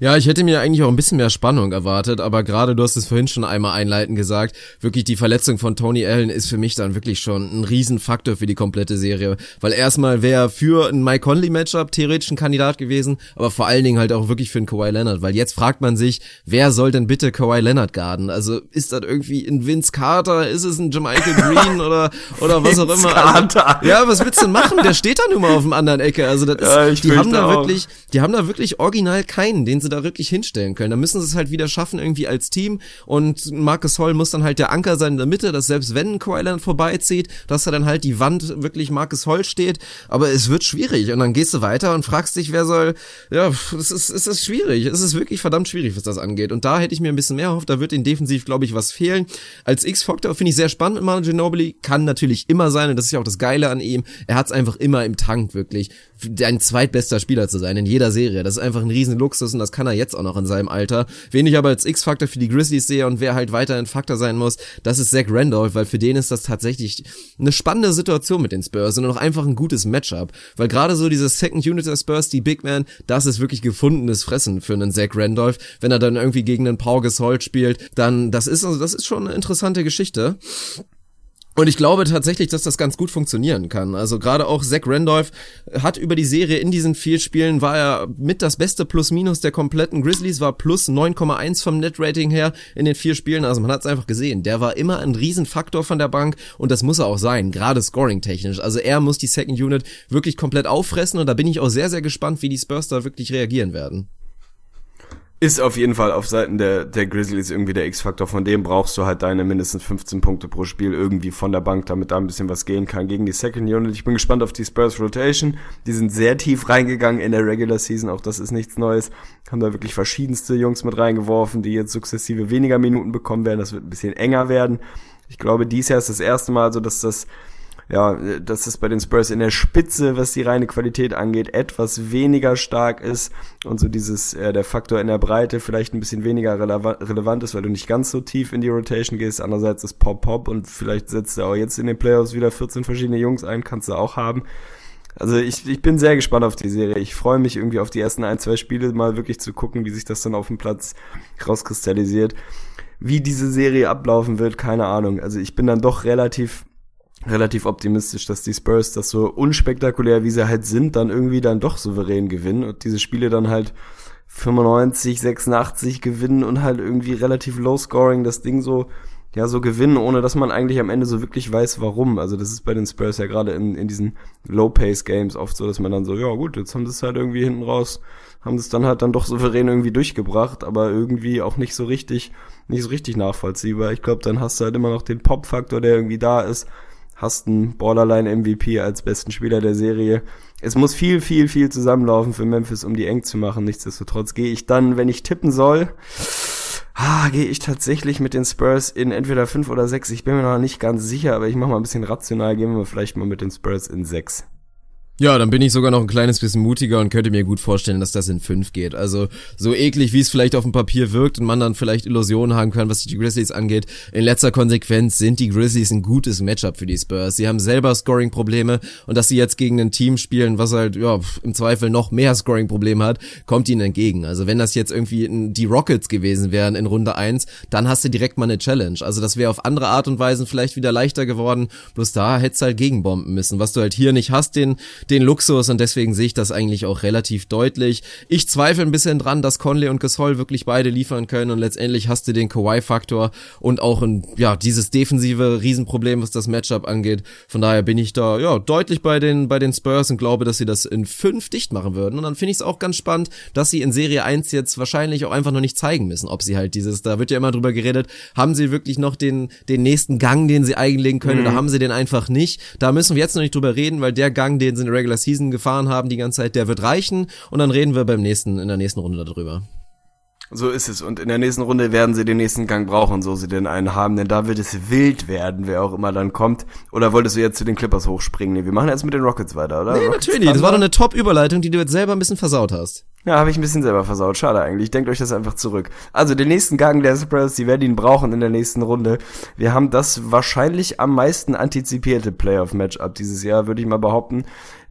Speaker 2: Ja, ich hätte mir eigentlich auch ein bisschen mehr Spannung erwartet, aber gerade du hast es vorhin schon einmal einleitend gesagt, wirklich die Verletzung von Tony Allen ist für mich dann wirklich schon ein Riesenfaktor für die komplette Serie, weil erstmal wäre für ein Mike Conley Matchup theoretisch ein Kandidat gewesen, aber vor allen Dingen halt auch wirklich für einen Kawhi Leonard, weil jetzt fragt man sich, wer soll denn bitte Kawhi Leonard garden? Also ist das irgendwie ein Vince Carter, ist es ein Jermichael Green oder oder was auch immer? Also, ja, was willst du denn machen? Der steht da nun mal auf dem anderen Ecke, also das ist, ja, die haben da auch. wirklich, die haben da wirklich original keinen, den sie da wirklich hinstellen können. Da müssen sie es halt wieder schaffen, irgendwie als Team. Und Marcus Holl muss dann halt der Anker sein in der Mitte, dass selbst wenn Kawhi Leonard vorbeizieht, dass da dann halt die Wand wirklich Marcus Holl steht. Aber es wird schwierig. Und dann gehst du weiter und fragst dich, wer soll, ja, es ist, es ist schwierig. Es ist wirklich verdammt schwierig, was das angeht. Und da hätte ich mir ein bisschen mehr erhofft. Da wird in defensiv, glaube ich, was fehlen. Als X-Factor finde ich sehr spannend Manu Ginobili. Kann natürlich immer sein. Und das ist ja auch das Geile an ihm. Er hat es einfach immer im Tank, wirklich. Ein zweitbester Spieler zu sein in jeder Serie. Das ist einfach ein riesen Luxus und das kann er jetzt auch noch in seinem Alter. Wen ich aber als X-Faktor für die Grizzlies sehe und wer halt weiter ein Faktor sein muss, das ist Zach Randolph, weil für den ist das tatsächlich eine spannende Situation mit den Spurs und auch einfach ein gutes Matchup. Weil gerade so diese Second Unit der Spurs, die Big Man, das ist wirklich gefundenes Fressen für einen Zach Randolph. Wenn er dann irgendwie gegen einen Paul Gasol spielt, dann das ist also das ist schon eine interessante Geschichte. Und ich glaube tatsächlich, dass das ganz gut funktionieren kann. Also gerade auch Zach Randolph hat über die Serie in diesen vier Spielen war er mit das beste Plus-Minus der kompletten Grizzlies, war plus 9,1 vom Net-Rating her in den vier Spielen. Also man hat es einfach gesehen. Der war immer ein Riesenfaktor von der Bank und das muss er auch sein, gerade scoring-technisch. Also er muss die Second Unit wirklich komplett auffressen und da bin ich auch sehr, sehr gespannt, wie die Spurs da wirklich reagieren werden
Speaker 3: ist auf jeden Fall auf Seiten der, der Grizzlies irgendwie der X-Faktor. Von dem brauchst du halt deine mindestens 15 Punkte pro Spiel irgendwie von der Bank, damit da ein bisschen was gehen kann gegen die Second Unit. Ich bin gespannt auf die Spurs Rotation. Die sind sehr tief reingegangen in der Regular Season. Auch das ist nichts Neues. Haben da wirklich verschiedenste Jungs mit reingeworfen, die jetzt sukzessive weniger Minuten bekommen werden. Das wird ein bisschen enger werden. Ich glaube, dies Jahr ist das erste Mal so, dass das ja, dass es bei den Spurs in der Spitze, was die reine Qualität angeht, etwas weniger stark ist und so dieses, äh, der Faktor in der Breite vielleicht ein bisschen weniger relevant ist, weil du nicht ganz so tief in die Rotation gehst. Andererseits ist Pop Pop und vielleicht setzt er auch jetzt in den Playoffs wieder 14 verschiedene Jungs ein, kannst du auch haben. Also ich, ich bin sehr gespannt auf die Serie. Ich freue mich irgendwie auf die ersten ein, zwei Spiele mal wirklich zu gucken, wie sich das dann auf dem Platz rauskristallisiert. Wie diese Serie ablaufen wird, keine Ahnung. Also ich bin dann doch relativ relativ optimistisch, dass die Spurs das so unspektakulär, wie sie halt sind, dann irgendwie dann doch souverän gewinnen und diese Spiele dann halt 95, 86 gewinnen und halt irgendwie relativ low scoring das Ding so ja so gewinnen, ohne dass man eigentlich am Ende so wirklich weiß, warum. Also das ist bei den Spurs ja gerade in, in diesen Low-Pace-Games oft so, dass man dann so, ja gut, jetzt haben sie es halt irgendwie hinten raus, haben sie es dann halt dann doch souverän irgendwie durchgebracht, aber irgendwie auch nicht so richtig, nicht so richtig nachvollziehbar. Ich glaube, dann hast du halt immer noch den Pop-Faktor, der irgendwie da ist, hast einen Borderline-MVP als besten Spieler der Serie. Es muss viel, viel, viel zusammenlaufen für Memphis, um die eng zu machen. Nichtsdestotrotz gehe ich dann, wenn ich tippen soll, ah, gehe ich tatsächlich mit den Spurs in entweder fünf oder sechs. Ich bin mir noch nicht ganz sicher, aber ich mache mal ein bisschen rational. Gehen wir vielleicht mal mit den Spurs in sechs.
Speaker 2: Ja, dann bin ich sogar noch ein kleines bisschen mutiger und könnte mir gut vorstellen, dass das in fünf geht. Also so eklig, wie es vielleicht auf dem Papier wirkt und man dann vielleicht Illusionen haben kann, was die Grizzlies angeht. In letzter Konsequenz sind die Grizzlies ein gutes Matchup für die Spurs. Sie haben selber Scoring-Probleme und dass sie jetzt gegen ein Team spielen, was halt ja im Zweifel noch mehr Scoring-Probleme hat, kommt ihnen entgegen. Also wenn das jetzt irgendwie die Rockets gewesen wären in Runde eins, dann hast du direkt mal eine Challenge. Also das wäre auf andere Art und Weise vielleicht wieder leichter geworden. Bloß da hättest du halt gegenbomben müssen, was du halt hier nicht hast, den den Luxus und deswegen sehe ich das eigentlich auch relativ deutlich. Ich zweifle ein bisschen dran, dass Conley und Gasol wirklich beide liefern können und letztendlich hast du den Kawhi-Faktor und auch ein, ja, dieses defensive Riesenproblem, was das Matchup angeht. Von daher bin ich da, ja, deutlich bei den, bei den Spurs und glaube, dass sie das in fünf dicht machen würden. Und dann finde ich es auch ganz spannend, dass sie in Serie 1 jetzt wahrscheinlich auch einfach noch nicht zeigen müssen, ob sie halt dieses, da wird ja immer drüber geredet, haben sie wirklich noch den, den nächsten Gang, den sie einlegen können mhm. oder haben sie den einfach nicht? Da müssen wir jetzt noch nicht drüber reden, weil der Gang, den sie in der Regular Season gefahren haben die ganze Zeit, der wird reichen und dann reden wir beim nächsten, in der nächsten Runde darüber.
Speaker 3: So ist es. Und in der nächsten Runde werden sie den nächsten Gang brauchen, so sie denn einen haben. Denn da wird es wild werden, wer auch immer dann kommt. Oder wolltest du jetzt zu den Clippers hochspringen? Nee, wir machen jetzt mit den Rockets weiter, oder?
Speaker 2: Nee,
Speaker 3: Rockets
Speaker 2: natürlich. Das war doch eine Top-Überleitung, die du jetzt selber ein bisschen versaut hast.
Speaker 3: Ja, habe ich ein bisschen selber versaut. Schade eigentlich. Denkt euch das einfach zurück. Also den nächsten Gang der Spurs, die werden ihn brauchen in der nächsten Runde. Wir haben das wahrscheinlich am meisten antizipierte Playoff-Matchup dieses Jahr, würde ich mal behaupten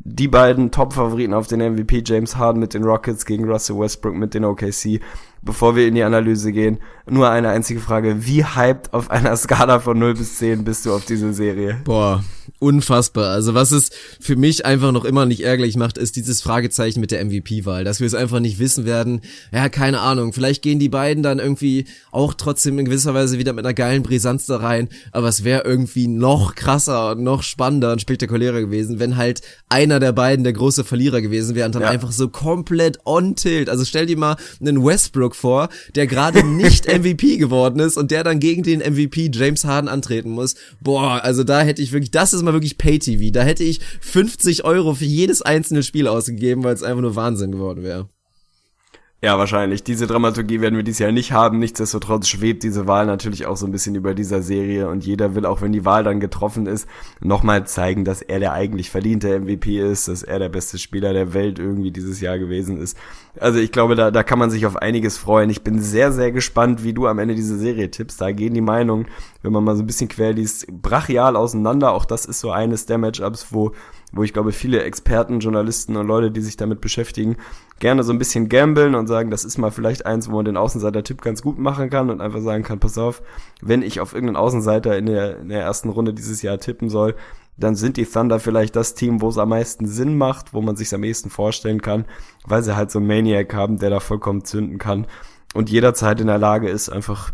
Speaker 3: die beiden Top-Favoriten auf den MVP, James Harden mit den Rockets gegen Russell Westbrook mit den OKC. Bevor wir in die Analyse gehen, nur eine einzige Frage. Wie hyped auf einer Skala von 0 bis 10 bist du auf diese Serie?
Speaker 2: Boah, unfassbar. Also was es für mich einfach noch immer nicht ärgerlich macht, ist dieses Fragezeichen mit der MVP-Wahl, dass wir es einfach nicht wissen werden. Ja, keine Ahnung. Vielleicht gehen die beiden dann irgendwie auch trotzdem in gewisser Weise wieder mit einer geilen Brisanz da rein. Aber es wäre irgendwie noch krasser und noch spannender und spektakulärer gewesen, wenn halt einer der beiden der große Verlierer gewesen wäre und dann ja. einfach so komplett on tilt. Also stell dir mal einen Westbrook vor, der gerade nicht MVP geworden ist und der dann gegen den MVP James Harden antreten muss. Boah, also da hätte ich wirklich, das ist mal wirklich Pay-TV. Da hätte ich 50 Euro für jedes einzelne Spiel ausgegeben, weil es einfach nur Wahnsinn geworden wäre.
Speaker 3: Ja, wahrscheinlich. Diese Dramaturgie werden wir dieses Jahr nicht haben. Nichtsdestotrotz schwebt diese Wahl natürlich auch so ein bisschen über dieser Serie und jeder will, auch wenn die Wahl dann getroffen ist, nochmal zeigen, dass er der eigentlich verdiente MVP ist, dass er der beste Spieler der Welt irgendwie dieses Jahr gewesen ist. Also ich glaube, da, da kann man sich auf einiges freuen. Ich bin sehr, sehr gespannt, wie du am Ende diese Serie tippst. Da gehen die Meinungen, wenn man mal so ein bisschen quer liest, brachial auseinander. Auch das ist so eines der Matchups, wo wo ich glaube, viele Experten, Journalisten und Leute, die sich damit beschäftigen, gerne so ein bisschen gambeln und sagen, das ist mal vielleicht eins, wo man den Außenseiter-Tipp ganz gut machen kann und einfach sagen kann, pass auf, wenn ich auf irgendeinen Außenseiter in der, in der ersten Runde dieses Jahr tippen soll, dann sind die Thunder vielleicht das Team, wo es am meisten Sinn macht, wo man sich am ehesten vorstellen kann, weil sie halt so einen Maniac haben, der da vollkommen zünden kann und jederzeit in der Lage ist, einfach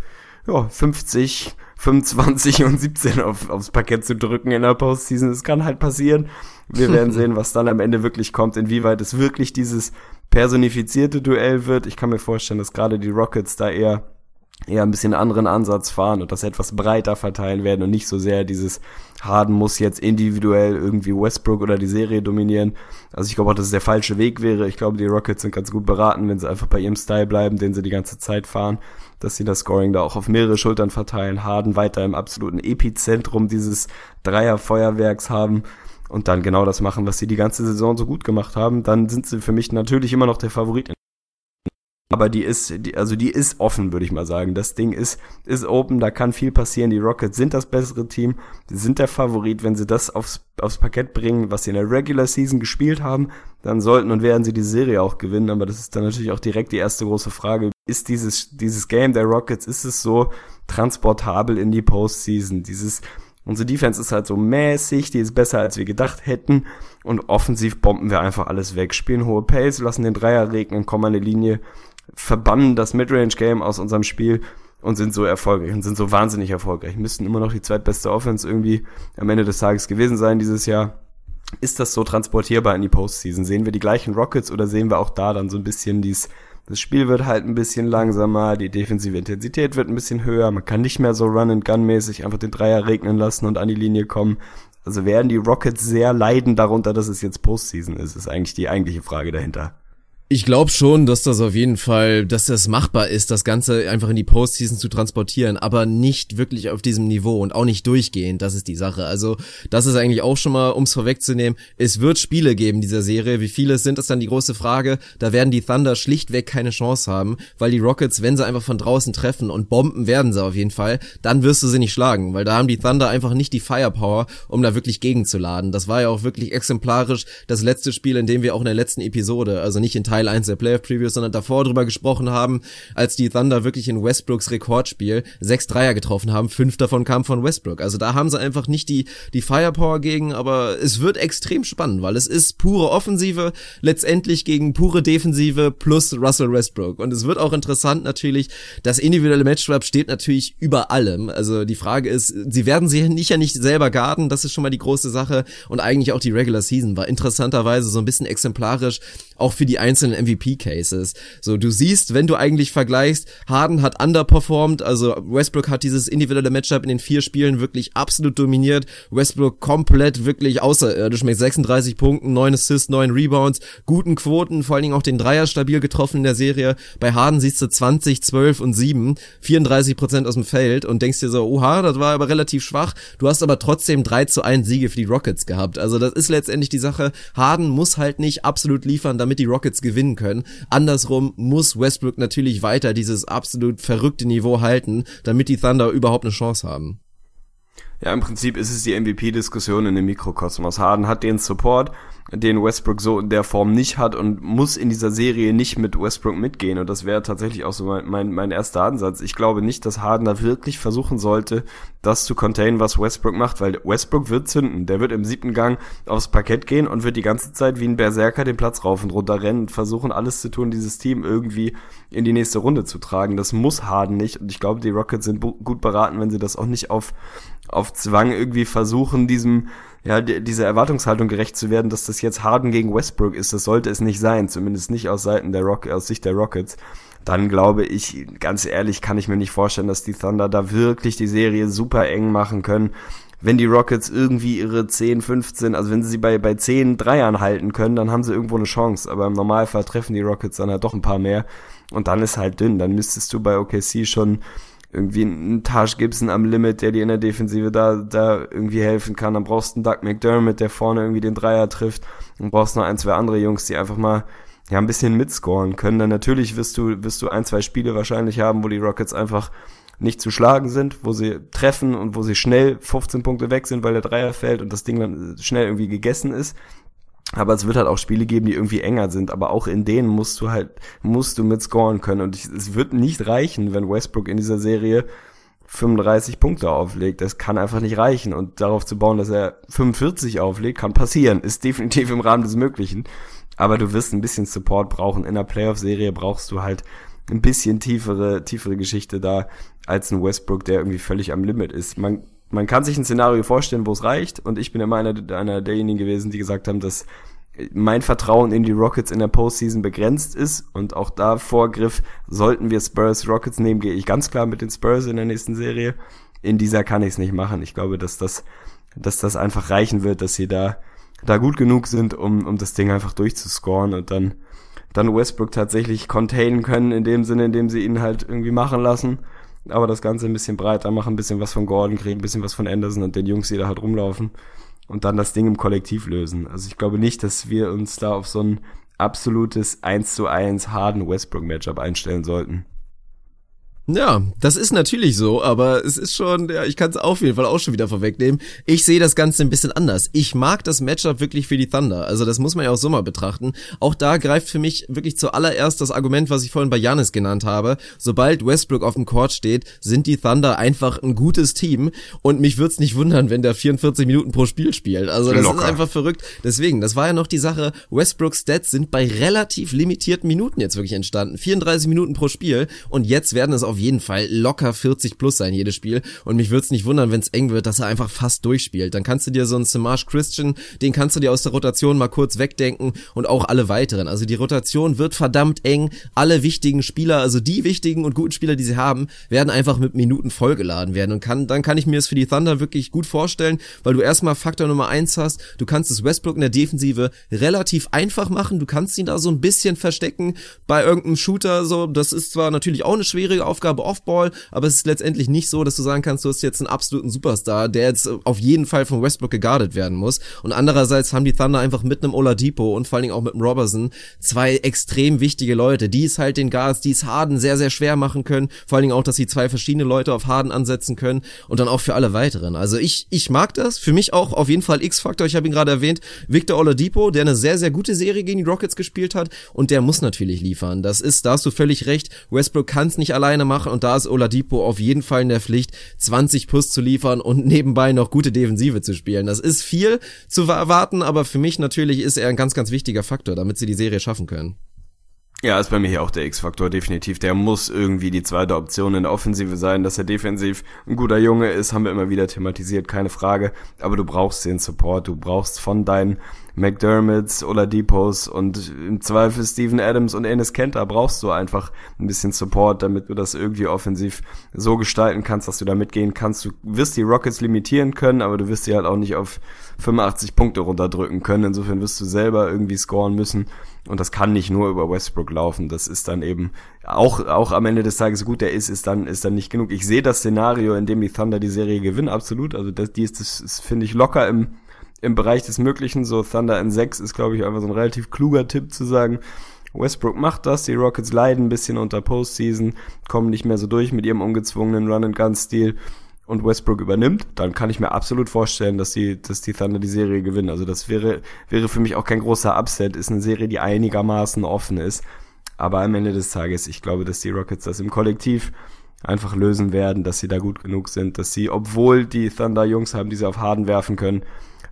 Speaker 3: ja, 50, 25 und 17 auf, aufs Parkett zu drücken in der Postseason. Es kann halt passieren. Wir werden sehen, was dann am Ende wirklich kommt, inwieweit es wirklich dieses personifizierte Duell wird. Ich kann mir vorstellen, dass gerade die Rockets da eher eher ein bisschen anderen Ansatz fahren und das etwas breiter verteilen werden und nicht so sehr dieses Harden muss jetzt individuell irgendwie Westbrook oder die Serie dominieren. Also ich glaube auch, dass es der falsche Weg wäre. Ich glaube, die Rockets sind ganz gut beraten, wenn sie einfach bei ihrem Style bleiben, den sie die ganze Zeit fahren, dass sie das Scoring da auch auf mehrere Schultern verteilen, Harden weiter im absoluten Epizentrum dieses Dreierfeuerwerks haben und dann genau das machen, was sie die ganze Saison so gut gemacht haben, dann sind sie für mich natürlich immer noch der Favorit aber die ist, die, also die ist offen, würde ich mal sagen. Das Ding ist, ist open, da kann viel passieren. Die Rockets sind das bessere Team, sie sind der Favorit. Wenn sie das aufs, aufs Parkett bringen, was sie in der Regular Season gespielt haben, dann sollten und werden sie die Serie auch gewinnen. Aber das ist dann natürlich auch direkt die erste große Frage. Ist dieses, dieses Game der Rockets, ist es so transportabel in die Postseason? Dieses, Unsere Defense ist halt so mäßig, die ist besser als wir gedacht hätten. Und offensiv bomben wir einfach alles weg. Spielen hohe Pace, lassen den Dreier regnen, kommen an die Linie, verbannen das Midrange-Game aus unserem Spiel und sind so erfolgreich und sind so wahnsinnig erfolgreich. Müssten immer noch die zweitbeste Offense irgendwie am Ende des Tages gewesen sein dieses Jahr. Ist das so transportierbar in die Postseason? Sehen wir die gleichen Rockets oder sehen wir auch da dann so ein bisschen dies, das Spiel wird halt ein bisschen langsamer, die defensive Intensität wird ein bisschen höher, man kann nicht mehr so Run-and-Gun-mäßig einfach den Dreier regnen lassen und an die Linie kommen. Also werden die Rockets sehr leiden darunter, dass es jetzt Postseason ist, ist eigentlich die eigentliche Frage dahinter.
Speaker 2: Ich glaube schon, dass das auf jeden Fall, dass das machbar ist, das Ganze einfach in die Postseason zu transportieren, aber nicht wirklich auf diesem Niveau und auch nicht durchgehend. Das ist die Sache. Also das ist eigentlich auch schon mal, ums vorwegzunehmen, es wird Spiele geben dieser Serie. Wie viele sind, ist dann die große Frage. Da werden die Thunder schlichtweg keine Chance haben, weil die Rockets, wenn sie einfach von draußen treffen und bomben werden sie auf jeden Fall, dann wirst du sie nicht schlagen, weil da haben die Thunder einfach nicht die Firepower, um da wirklich gegenzuladen. Das war ja auch wirklich exemplarisch das letzte Spiel, in dem wir auch in der letzten Episode, also nicht in Teil Teil 1 der Playoff Previews, sondern davor drüber gesprochen haben, als die Thunder wirklich in Westbrooks Rekordspiel sechs Dreier getroffen haben, fünf davon kamen von Westbrook. Also da haben sie einfach nicht die, die Firepower gegen, aber es wird extrem spannend, weil es ist pure Offensive, letztendlich gegen pure Defensive plus Russell Westbrook. Und es wird auch interessant natürlich, das individuelle Matchup steht natürlich über allem. Also die Frage ist, sie werden sie nicht ja nicht selber garden, das ist schon mal die große Sache. Und eigentlich auch die Regular Season war interessanterweise so ein bisschen exemplarisch, auch für die einzelnen MVP-Cases. So, du siehst, wenn du eigentlich vergleichst, Harden hat underperformed, also Westbrook hat dieses individuelle Matchup in den vier Spielen wirklich absolut dominiert. Westbrook komplett wirklich außerirdisch mit 36 Punkten, 9 Assists, 9 Rebounds, guten Quoten, vor allen Dingen auch den Dreier stabil getroffen in der Serie. Bei Harden siehst du 20, 12 und 7, 34 Prozent aus dem Feld und denkst dir so, oha, das war aber relativ schwach. Du hast aber trotzdem 3 zu 1 Siege für die Rockets gehabt. Also das ist letztendlich die Sache. Harden muss halt nicht absolut liefern, damit die Rockets gewinnen können. Andersrum muss Westbrook natürlich weiter dieses absolut verrückte Niveau halten, damit die Thunder überhaupt eine Chance haben.
Speaker 3: Ja, im Prinzip ist es die MVP-Diskussion in dem Mikrokosmos. Harden hat den Support, den Westbrook so in der Form nicht hat und muss in dieser Serie nicht mit Westbrook mitgehen. Und das wäre tatsächlich auch so mein, mein, mein erster Ansatz. Ich glaube nicht, dass Harden da wirklich versuchen sollte, das zu containen, was Westbrook macht, weil Westbrook wird zünden. Der wird im siebten Gang aufs Parkett gehen und wird die ganze Zeit wie ein Berserker den Platz rauf und runter rennen und versuchen, alles zu tun, dieses Team irgendwie in die nächste Runde zu tragen. Das muss Harden nicht. Und ich glaube, die Rockets sind gut beraten, wenn sie das auch nicht auf, auf Zwang irgendwie versuchen, diesem ja, dieser Erwartungshaltung gerecht zu werden, dass das jetzt Harden gegen Westbrook ist, das sollte es nicht sein, zumindest nicht aus Seiten der Rock, aus Sicht der Rockets. Dann glaube ich, ganz ehrlich, kann ich mir nicht vorstellen, dass die Thunder da wirklich die Serie super eng machen können. Wenn die Rockets irgendwie ihre 10, 15, also wenn sie bei, bei 10 Dreiern halten können, dann haben sie irgendwo eine Chance. Aber im Normalfall treffen die Rockets dann halt doch ein paar mehr. Und dann ist halt dünn. Dann müsstest du bei OKC schon irgendwie einen Taj Gibson am Limit, der dir in der Defensive da, da irgendwie helfen kann. Dann brauchst du einen Doug McDermott, der vorne irgendwie den Dreier trifft. Und brauchst noch ein, zwei andere Jungs, die einfach mal ja, ein bisschen mitscoren können. Dann natürlich wirst du, wirst du ein, zwei Spiele wahrscheinlich haben, wo die Rockets einfach nicht zu schlagen sind, wo sie treffen und wo sie schnell 15 Punkte weg sind, weil der Dreier fällt und das Ding dann schnell irgendwie gegessen ist. Aber es wird halt auch Spiele geben, die irgendwie enger sind. Aber auch in denen musst du halt, musst du mit scoren können. Und ich, es wird nicht reichen, wenn Westbrook in dieser Serie 35 Punkte auflegt. Das kann einfach nicht reichen. Und darauf zu bauen, dass er 45 auflegt, kann passieren. Ist definitiv im Rahmen des Möglichen. Aber du wirst ein bisschen Support brauchen. In der Playoff-Serie brauchst du halt ein bisschen tiefere, tiefere Geschichte da als ein Westbrook, der irgendwie völlig am Limit ist. Man man kann sich ein Szenario vorstellen, wo es reicht. Und ich bin immer einer, einer derjenigen gewesen, die gesagt haben, dass mein Vertrauen in die Rockets in der Postseason begrenzt ist. Und auch da Vorgriff, sollten wir Spurs Rockets nehmen, gehe ich ganz klar mit den Spurs in der nächsten Serie. In dieser kann ich es nicht machen. Ich glaube, dass das, dass das einfach reichen wird, dass sie da, da gut genug sind, um, um das Ding einfach durchzuscoren und dann, dann Westbrook tatsächlich containen können, in dem Sinne, in dem sie ihn halt irgendwie machen lassen aber das Ganze ein bisschen breiter machen, ein bisschen was von Gordon kriegen, ein bisschen was von Anderson und den Jungs, die da halt rumlaufen und dann das Ding im Kollektiv lösen. Also ich glaube nicht, dass wir uns da auf so ein absolutes 1 zu 1 Harden Westbrook Matchup einstellen sollten.
Speaker 2: Ja, das ist natürlich so, aber es ist schon, ja, ich kann es auf jeden Fall auch schon wieder vorwegnehmen. Ich sehe das Ganze ein bisschen anders. Ich mag das Matchup wirklich für die Thunder. Also das muss man ja auch so mal betrachten. Auch da greift für mich wirklich zuallererst das Argument, was ich vorhin bei Janis genannt habe. Sobald Westbrook auf dem Court steht, sind die Thunder einfach ein gutes Team. Und mich würde es nicht wundern, wenn der 44 Minuten pro Spiel spielt. Also das Locker. ist einfach verrückt. Deswegen, das war ja noch die Sache, Westbrooks Stats sind bei relativ limitierten Minuten jetzt wirklich entstanden. 34 Minuten pro Spiel. Und jetzt werden es auf auf jeden Fall locker 40 plus sein, jedes Spiel. Und mich würde es nicht wundern, wenn es eng wird, dass er einfach fast durchspielt. Dann kannst du dir so einen Samaj Christian, den kannst du dir aus der Rotation mal kurz wegdenken und auch alle weiteren. Also die Rotation wird verdammt eng. Alle wichtigen Spieler, also die wichtigen und guten Spieler, die sie haben, werden einfach mit Minuten vollgeladen werden. Und kann, dann kann ich mir es für die Thunder wirklich gut vorstellen, weil du erstmal Faktor Nummer eins hast. Du kannst es Westbrook in der Defensive relativ einfach machen. Du kannst ihn da so ein bisschen verstecken bei irgendeinem Shooter. So, das ist zwar natürlich auch eine schwierige Aufgabe, Aufgabe Offball, aber es ist letztendlich nicht so, dass du sagen kannst, du hast jetzt einen absoluten Superstar, der jetzt auf jeden Fall von Westbrook geguardet werden muss. Und andererseits haben die Thunder einfach mit einem Oladipo und vor allen Dingen auch mit einem Robertson zwei extrem wichtige Leute, die es halt den Guards, die es Harden sehr, sehr schwer machen können. Vor allen Dingen auch, dass sie zwei verschiedene Leute auf Harden ansetzen können und dann auch für alle weiteren. Also ich, ich mag das. Für mich auch auf jeden Fall X-Faktor. Ich habe ihn gerade erwähnt. Victor Oladipo, der eine sehr, sehr gute Serie gegen die Rockets gespielt hat und der muss natürlich liefern. Das ist, da hast du völlig recht. Westbrook kann es nicht alleine machen machen und da ist Oladipo auf jeden Fall in der Pflicht, 20 Plus zu liefern und nebenbei noch gute Defensive zu spielen. Das ist viel zu erwarten, aber für mich natürlich ist er ein ganz, ganz wichtiger Faktor, damit sie die Serie schaffen können.
Speaker 3: Ja, ist bei mir hier auch der X-Faktor, definitiv. Der muss irgendwie die zweite Option in der Offensive sein. Dass er defensiv ein guter Junge ist, haben wir immer wieder thematisiert, keine Frage. Aber du brauchst den Support, du brauchst von deinen McDermotts oder Depots und im Zweifel Steven Adams und Enes Kenter brauchst du einfach ein bisschen Support, damit du das irgendwie offensiv so gestalten kannst, dass du da mitgehen kannst. Du wirst die Rockets limitieren können, aber du wirst sie halt auch nicht auf 85 Punkte runterdrücken können. Insofern wirst du selber irgendwie scoren müssen. Und das kann nicht nur über Westbrook laufen. Das ist dann eben auch, auch am Ende des Tages gut, der ist, ist dann, ist dann nicht genug. Ich sehe das Szenario, in dem die Thunder die Serie gewinnen, absolut. Also das, die ist, das, das finde ich locker im, im Bereich des Möglichen. So Thunder in 6 ist, glaube ich, einfach so ein relativ kluger Tipp zu sagen, Westbrook macht das, die Rockets leiden ein bisschen unter Postseason, kommen nicht mehr so durch mit ihrem ungezwungenen Run-and-Gun-Stil und Westbrook übernimmt, dann kann ich mir absolut vorstellen, dass die, dass die Thunder die Serie gewinnen. Also das wäre, wäre für mich auch kein großer Upset, ist eine Serie, die einigermaßen offen ist. Aber am Ende des Tages, ich glaube, dass die Rockets das im Kollektiv einfach lösen werden, dass sie da gut genug sind, dass sie, obwohl die Thunder Jungs haben, die sie auf Harden werfen können,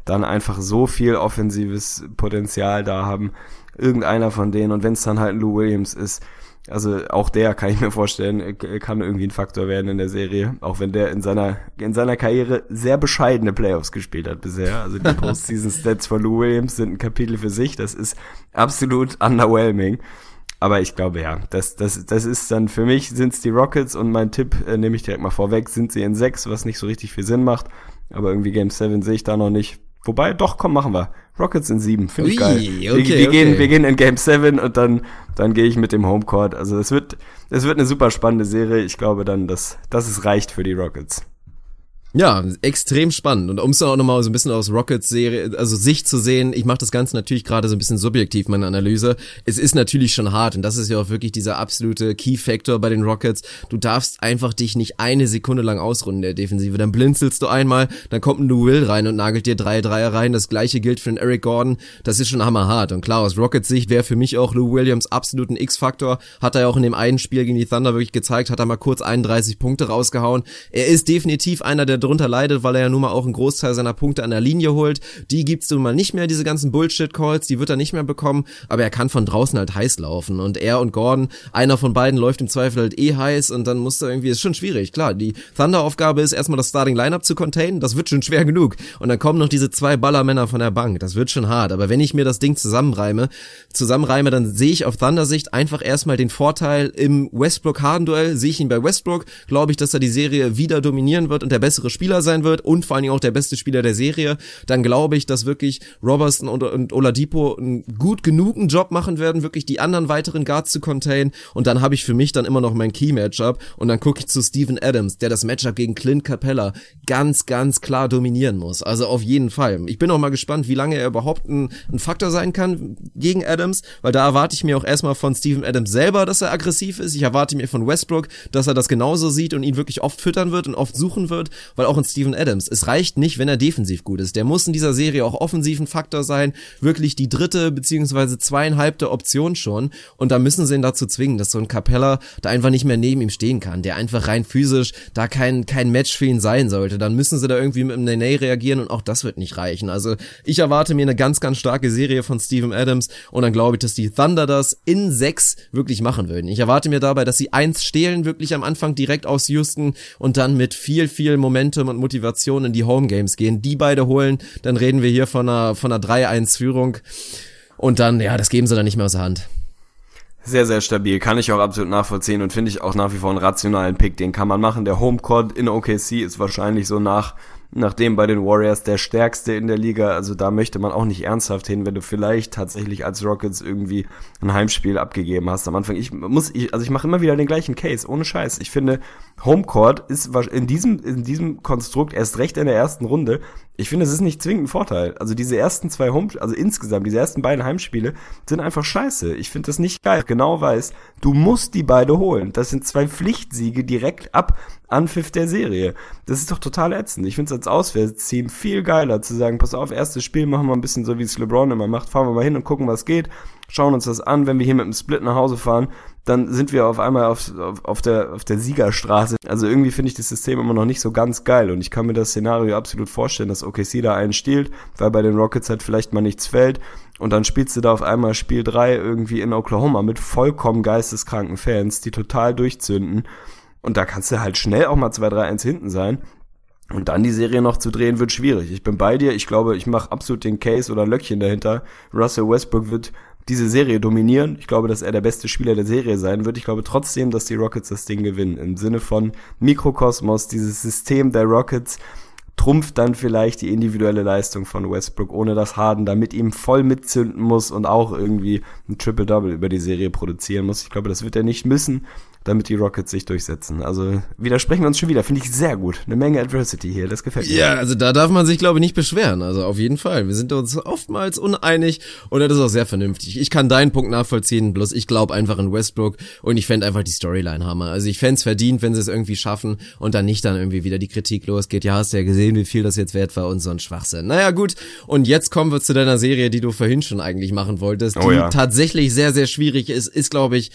Speaker 3: dann einfach so viel offensives Potenzial da haben. Irgendeiner von denen, und wenn es dann halt Lou Williams ist, also auch der kann ich mir vorstellen, kann irgendwie ein Faktor werden in der Serie, auch wenn der in seiner in seiner Karriere sehr bescheidene Playoffs gespielt hat bisher. Also die Postseason Stats von Lou Williams sind ein Kapitel für sich. Das ist absolut underwhelming. Aber ich glaube ja, das, das, das ist dann für mich sind es die Rockets und mein Tipp äh, nehme ich direkt mal vorweg, sind sie in sechs, was nicht so richtig viel Sinn macht. Aber irgendwie Game 7 sehe ich da noch nicht. Wobei, doch, komm, machen wir. Rockets in sieben, finde ich geil. Okay, wir, wir okay. Gehen, wir gehen in Game 7 und dann, dann gehe ich mit dem Homecourt. Also es wird, es wird eine super spannende Serie. Ich glaube dann, dass, dass es reicht für die Rockets.
Speaker 2: Ja, extrem spannend. Und um es auch nochmal so ein bisschen aus Rockets Serie, also Sicht zu sehen, ich mache das Ganze natürlich gerade so ein bisschen subjektiv, meine Analyse. Es ist natürlich schon hart und das ist ja auch wirklich dieser absolute Key-Factor bei den Rockets. Du darfst einfach dich nicht eine Sekunde lang ausrunden in der Defensive. Dann blinzelst du einmal, dann kommt ein Lou Will rein und nagelt dir drei Dreier rein. Das gleiche gilt für den Eric Gordon. Das ist schon hammerhart. Und klar, aus Rockets Sicht wäre für mich auch Lou Williams absoluten X-Faktor. Hat er ja auch in dem einen Spiel gegen die Thunder wirklich gezeigt, hat er mal kurz 31 Punkte rausgehauen. Er ist definitiv einer der drunter leidet, weil er ja nun mal auch einen Großteil seiner Punkte an der Linie holt. Die gibt's nun mal nicht mehr, diese ganzen Bullshit-Calls, die wird er nicht mehr bekommen, aber er kann von draußen halt heiß laufen. Und er und Gordon, einer von beiden läuft im Zweifel halt eh heiß und dann muss er irgendwie, ist schon schwierig, klar, die Thunder-Aufgabe ist erstmal das Starting-Lineup zu containen, das wird schon schwer genug. Und dann kommen noch diese zwei Ballermänner von der Bank, das wird schon hart, aber wenn ich mir das Ding zusammenreime, zusammenreime, dann sehe ich auf Thunder-Sicht einfach erstmal den Vorteil im Westbrook-Harden-Duell, sehe ich ihn bei Westbrook, glaube ich, dass er die Serie wieder dominieren wird und der bessere Spieler sein wird und vor allen Dingen auch der beste Spieler der Serie, dann glaube ich, dass wirklich Robertson und, und Oladipo einen gut genugen Job machen werden, wirklich die anderen weiteren Guards zu contain und dann habe ich für mich dann immer noch mein Key-Matchup und dann gucke ich zu Steven Adams, der das Matchup gegen Clint Capella ganz, ganz klar dominieren muss. Also auf jeden Fall. Ich bin auch mal gespannt, wie lange er überhaupt ein, ein Faktor sein kann gegen Adams, weil da erwarte ich mir auch erstmal von Steven Adams selber, dass er aggressiv ist. Ich erwarte mir von Westbrook, dass er das genauso sieht und ihn wirklich oft füttern wird und oft suchen wird, weil auch in Steven Adams, es reicht nicht, wenn er defensiv gut ist. Der muss in dieser Serie auch offensiv ein Faktor sein, wirklich die dritte beziehungsweise zweieinhalbte Option schon und da müssen sie ihn dazu zwingen, dass so ein Capella da einfach nicht mehr neben ihm stehen kann, der einfach rein physisch da kein, kein Match für ihn sein sollte. Dann müssen sie da irgendwie mit einem Nene reagieren und auch das wird nicht reichen. Also ich erwarte mir eine ganz, ganz starke Serie von Steven Adams und dann glaube ich, dass die Thunder das in sechs wirklich machen würden. Ich erwarte mir dabei, dass sie eins stehlen, wirklich am Anfang direkt aus Houston und dann mit viel, viel Momentum und Motivation in die Home Games gehen. Die beide holen, dann reden wir hier von einer, von einer 3-1-Führung. Und dann, ja, das geben sie dann nicht mehr aus der Hand.
Speaker 3: Sehr, sehr stabil. Kann ich auch absolut nachvollziehen und finde ich auch nach wie vor einen rationalen Pick. Den kann man machen. Der Homecourt in OKC ist wahrscheinlich so nach nachdem bei den Warriors der stärkste in der Liga, also da möchte man auch nicht ernsthaft hin, wenn du vielleicht tatsächlich als Rockets irgendwie ein Heimspiel abgegeben hast am Anfang. Ich muss, ich, also ich mache immer wieder den gleichen Case, ohne Scheiß. Ich finde, Homecourt ist in diesem, in diesem Konstrukt erst recht in der ersten Runde. Ich finde, es ist nicht zwingend ein Vorteil. Also diese ersten zwei Home, also insgesamt, diese ersten beiden Heimspiele sind einfach scheiße. Ich finde das nicht geil. Genau weiß, du musst die beide holen. Das sind zwei Pflichtsiege direkt ab Anpfiff der Serie. Das ist doch total ätzend. Ich finde es als Auswärtsteam viel geiler zu sagen, pass auf, erstes Spiel machen wir ein bisschen so, wie es LeBron immer macht. Fahren wir mal hin und gucken, was geht. Schauen uns das an. Wenn wir hier mit dem Split nach Hause fahren, dann sind wir auf einmal auf, auf, auf, der, auf der Siegerstraße. Also irgendwie finde ich das System immer noch nicht so ganz geil und ich kann mir das Szenario absolut vorstellen, dass OKC da einen stiehlt, weil bei den Rockets halt vielleicht mal nichts fällt und dann spielst du da auf einmal Spiel 3 irgendwie in Oklahoma mit vollkommen geisteskranken Fans, die total durchzünden und da kannst du halt schnell auch mal 2-3-1 hinten sein. Und dann die Serie noch zu drehen, wird schwierig. Ich bin bei dir. Ich glaube, ich mache absolut den Case oder Löckchen dahinter. Russell Westbrook wird diese Serie dominieren. Ich glaube, dass er der beste Spieler der Serie sein wird. Ich glaube trotzdem, dass die Rockets das Ding gewinnen. Im Sinne von Mikrokosmos, dieses System der Rockets trumpft dann vielleicht die individuelle Leistung von Westbrook, ohne dass Harden da mit ihm voll mitzünden muss und auch irgendwie ein Triple-Double über die Serie produzieren muss. Ich glaube, das wird er nicht müssen damit die Rockets sich durchsetzen. Also widersprechen wir uns schon wieder. Finde ich sehr gut. Eine Menge Adversity hier. Das gefällt mir.
Speaker 2: Ja, also da darf man sich, glaube ich, nicht beschweren. Also auf jeden Fall. Wir sind uns oftmals uneinig und das ist auch sehr vernünftig. Ich kann deinen Punkt nachvollziehen, bloß ich glaube einfach in Westbrook und ich fände einfach die Storyline Hammer. Also ich fände es verdient, wenn sie es irgendwie schaffen und dann nicht dann irgendwie wieder die Kritik losgeht. Ja, hast ja gesehen, wie viel das jetzt wert war und so ein Schwachsinn. Naja, gut. Und jetzt kommen wir zu deiner Serie, die du vorhin schon eigentlich machen wolltest, oh, die ja. tatsächlich sehr, sehr schwierig ist, ist, glaube ich,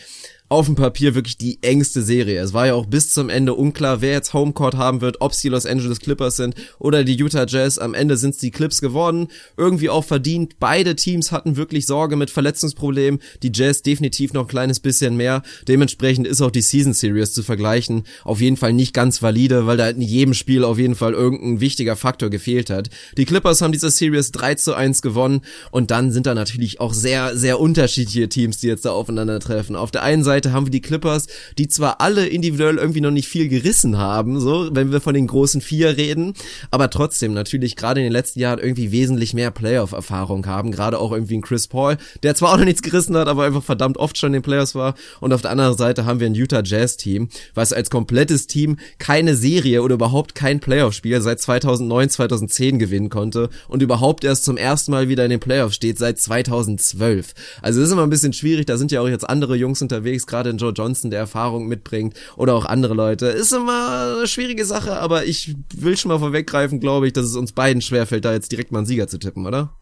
Speaker 2: auf dem Papier wirklich die engste Serie. Es war ja auch bis zum Ende unklar, wer jetzt Homecourt haben wird, ob es die Los Angeles Clippers sind oder die Utah Jazz. Am Ende sind es die Clips geworden. Irgendwie auch verdient. Beide Teams hatten wirklich Sorge mit Verletzungsproblemen. Die Jazz definitiv noch ein kleines bisschen mehr. Dementsprechend ist auch die Season Series zu vergleichen auf jeden Fall nicht ganz valide, weil da in jedem Spiel auf jeden Fall irgendein wichtiger Faktor gefehlt hat. Die Clippers haben diese Series 3 zu 1 gewonnen und dann sind da natürlich auch sehr, sehr unterschiedliche Teams, die jetzt da aufeinandertreffen. Auf der einen Seite Seite haben wir die Clippers, die zwar alle individuell irgendwie noch nicht viel gerissen haben, so, wenn wir von den großen vier reden, aber trotzdem natürlich gerade in den letzten Jahren irgendwie wesentlich mehr Playoff-Erfahrung haben, gerade auch irgendwie ein Chris Paul, der zwar auch noch nichts gerissen hat, aber einfach verdammt oft schon in den Playoffs war und auf der anderen Seite haben wir ein Utah Jazz Team, was als komplettes Team keine Serie oder überhaupt kein Playoff-Spiel seit 2009, 2010 gewinnen konnte und überhaupt erst zum ersten Mal wieder in den Playoffs steht seit 2012. Also ist immer ein bisschen schwierig, da sind ja auch jetzt andere Jungs unterwegs, gerade in Joe Johnson, der Erfahrung mitbringt oder auch andere Leute. Ist immer eine schwierige Sache, aber ich will schon mal vorweggreifen, glaube ich, dass es uns beiden schwerfällt, da jetzt direkt mal einen Sieger zu tippen, oder?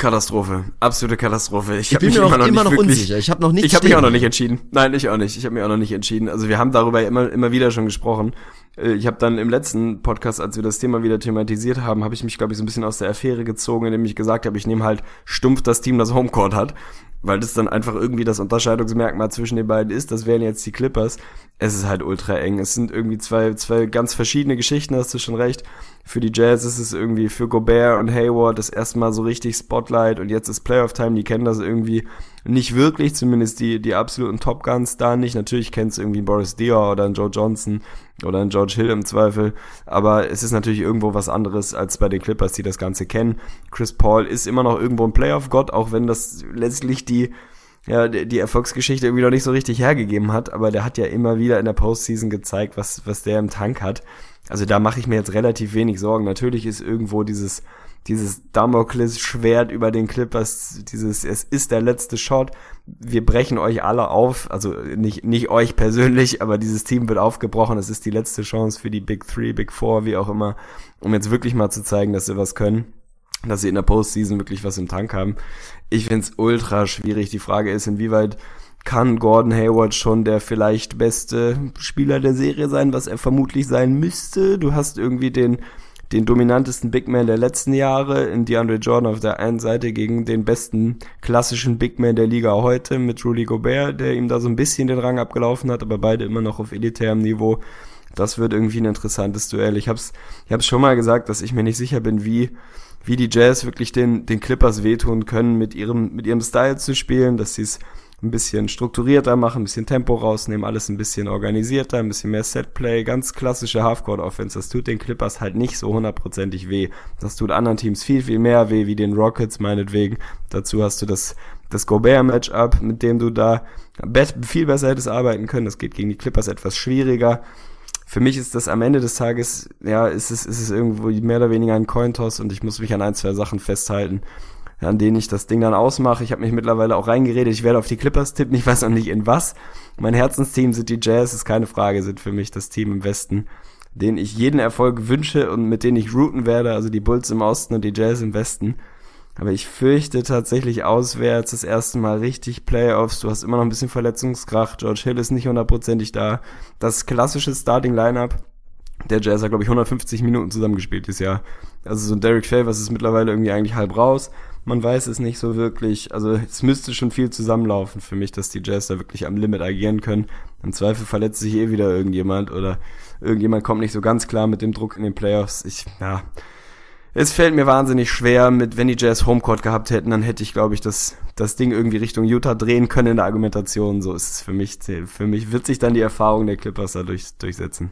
Speaker 3: Katastrophe, absolute Katastrophe.
Speaker 2: Ich, ich bin mir auch immer noch, immer noch wirklich, unsicher.
Speaker 3: Ich habe noch nicht. Ich habe mich auch noch nicht entschieden. Nein, ich auch nicht. Ich habe mich auch noch nicht entschieden. Also wir haben darüber immer immer wieder schon gesprochen. Äh, ich habe dann im letzten Podcast, als wir das Thema wieder thematisiert haben, habe ich mich glaube ich so ein bisschen aus der Affäre gezogen, indem ich gesagt habe, ich nehme halt stumpf das Team, das Homecourt hat weil das dann einfach irgendwie das Unterscheidungsmerkmal zwischen den beiden ist. Das wären jetzt die Clippers. Es ist halt ultra eng. Es sind irgendwie zwei, zwei ganz verschiedene Geschichten, hast du schon recht. Für die Jazz ist es irgendwie für Gobert und Hayward das erste Mal so richtig Spotlight und jetzt ist Playoff Time, die kennen das irgendwie. nicht wirklich, zumindest die, die absoluten Top Guns da nicht. Natürlich kennst du irgendwie Boris Dior oder Joe Johnson oder einen George Hill im Zweifel, aber es ist natürlich irgendwo was anderes als bei den Clippers, die das Ganze kennen. Chris Paul ist immer noch irgendwo ein Playoff-Gott, auch wenn das letztlich die ja, die Erfolgsgeschichte irgendwie noch nicht so richtig hergegeben hat, aber der hat ja immer wieder in der Postseason gezeigt, was, was der im Tank hat. Also da mache ich mir jetzt relativ wenig Sorgen. Natürlich ist irgendwo dieses dieses Damoklesschwert über den Clippers, dieses, es ist der letzte Shot, wir brechen euch alle auf, also nicht, nicht euch persönlich, aber dieses Team wird aufgebrochen, es ist die letzte Chance für die Big Three, Big Four, wie auch immer, um jetzt wirklich mal zu zeigen, dass sie was können, dass sie in der Postseason wirklich was im Tank haben. Ich find's ultra schwierig. Die Frage ist, inwieweit kann Gordon Hayward schon der vielleicht beste Spieler der Serie sein, was er vermutlich sein müsste. Du hast irgendwie den den dominantesten Big Man der letzten Jahre in DeAndre Jordan auf der einen Seite gegen den besten klassischen Big Man der Liga heute mit Rudy Gobert, der ihm da so ein bisschen den Rang abgelaufen hat, aber beide immer noch auf elitärem Niveau. Das wird irgendwie ein interessantes Duell. Ich hab's, ich hab's schon mal gesagt, dass ich mir nicht sicher bin, wie, wie die Jazz wirklich den, den Clippers wehtun können, mit ihrem, mit ihrem Style zu spielen, dass sie es ein bisschen strukturierter machen, ein bisschen Tempo rausnehmen, alles ein bisschen organisierter, ein bisschen mehr Setplay, ganz klassische Halfcourt-Offense. Das tut den Clippers halt nicht so hundertprozentig weh. Das tut anderen Teams viel, viel mehr weh, wie den Rockets meinetwegen. Dazu hast du das, das Gobert-Matchup, mit dem du da viel besser hättest arbeiten können. Das geht gegen die Clippers etwas schwieriger. Für mich ist das am Ende des Tages, ja, ist es, ist es irgendwo mehr oder weniger ein Cointoss und ich muss mich an ein, zwei Sachen festhalten an denen ich das Ding dann ausmache. Ich habe mich mittlerweile auch reingeredet. Ich werde auf die Clippers tippen. Ich weiß noch nicht in was. Mein Herzensteam sind die Jazz, ist keine Frage, sind für mich das Team im Westen, denen ich jeden Erfolg wünsche und mit denen ich routen werde. Also die Bulls im Osten und die Jazz im Westen. Aber ich fürchte tatsächlich auswärts das erste Mal richtig Playoffs. Du hast immer noch ein bisschen Verletzungskrach. George Hill ist nicht hundertprozentig da. Das klassische Starting Lineup. Der Jazz hat, glaube ich, 150 Minuten zusammengespielt dieses Jahr. Also so ein Derek Favors ist mittlerweile irgendwie eigentlich halb raus man weiß es nicht so wirklich. Also es müsste schon viel zusammenlaufen für mich, dass die Jazz da wirklich am Limit agieren können. Im Zweifel verletzt sich eh wieder irgendjemand oder irgendjemand kommt nicht so ganz klar mit dem Druck in den Playoffs. Ich, ja, es fällt mir wahnsinnig schwer mit, wenn die Jazz Homecourt gehabt hätten, dann hätte ich, glaube ich, das, das Ding irgendwie Richtung Utah drehen können in der Argumentation. So ist es für mich. Für mich wird sich dann die Erfahrung der Clippers da durch, durchsetzen.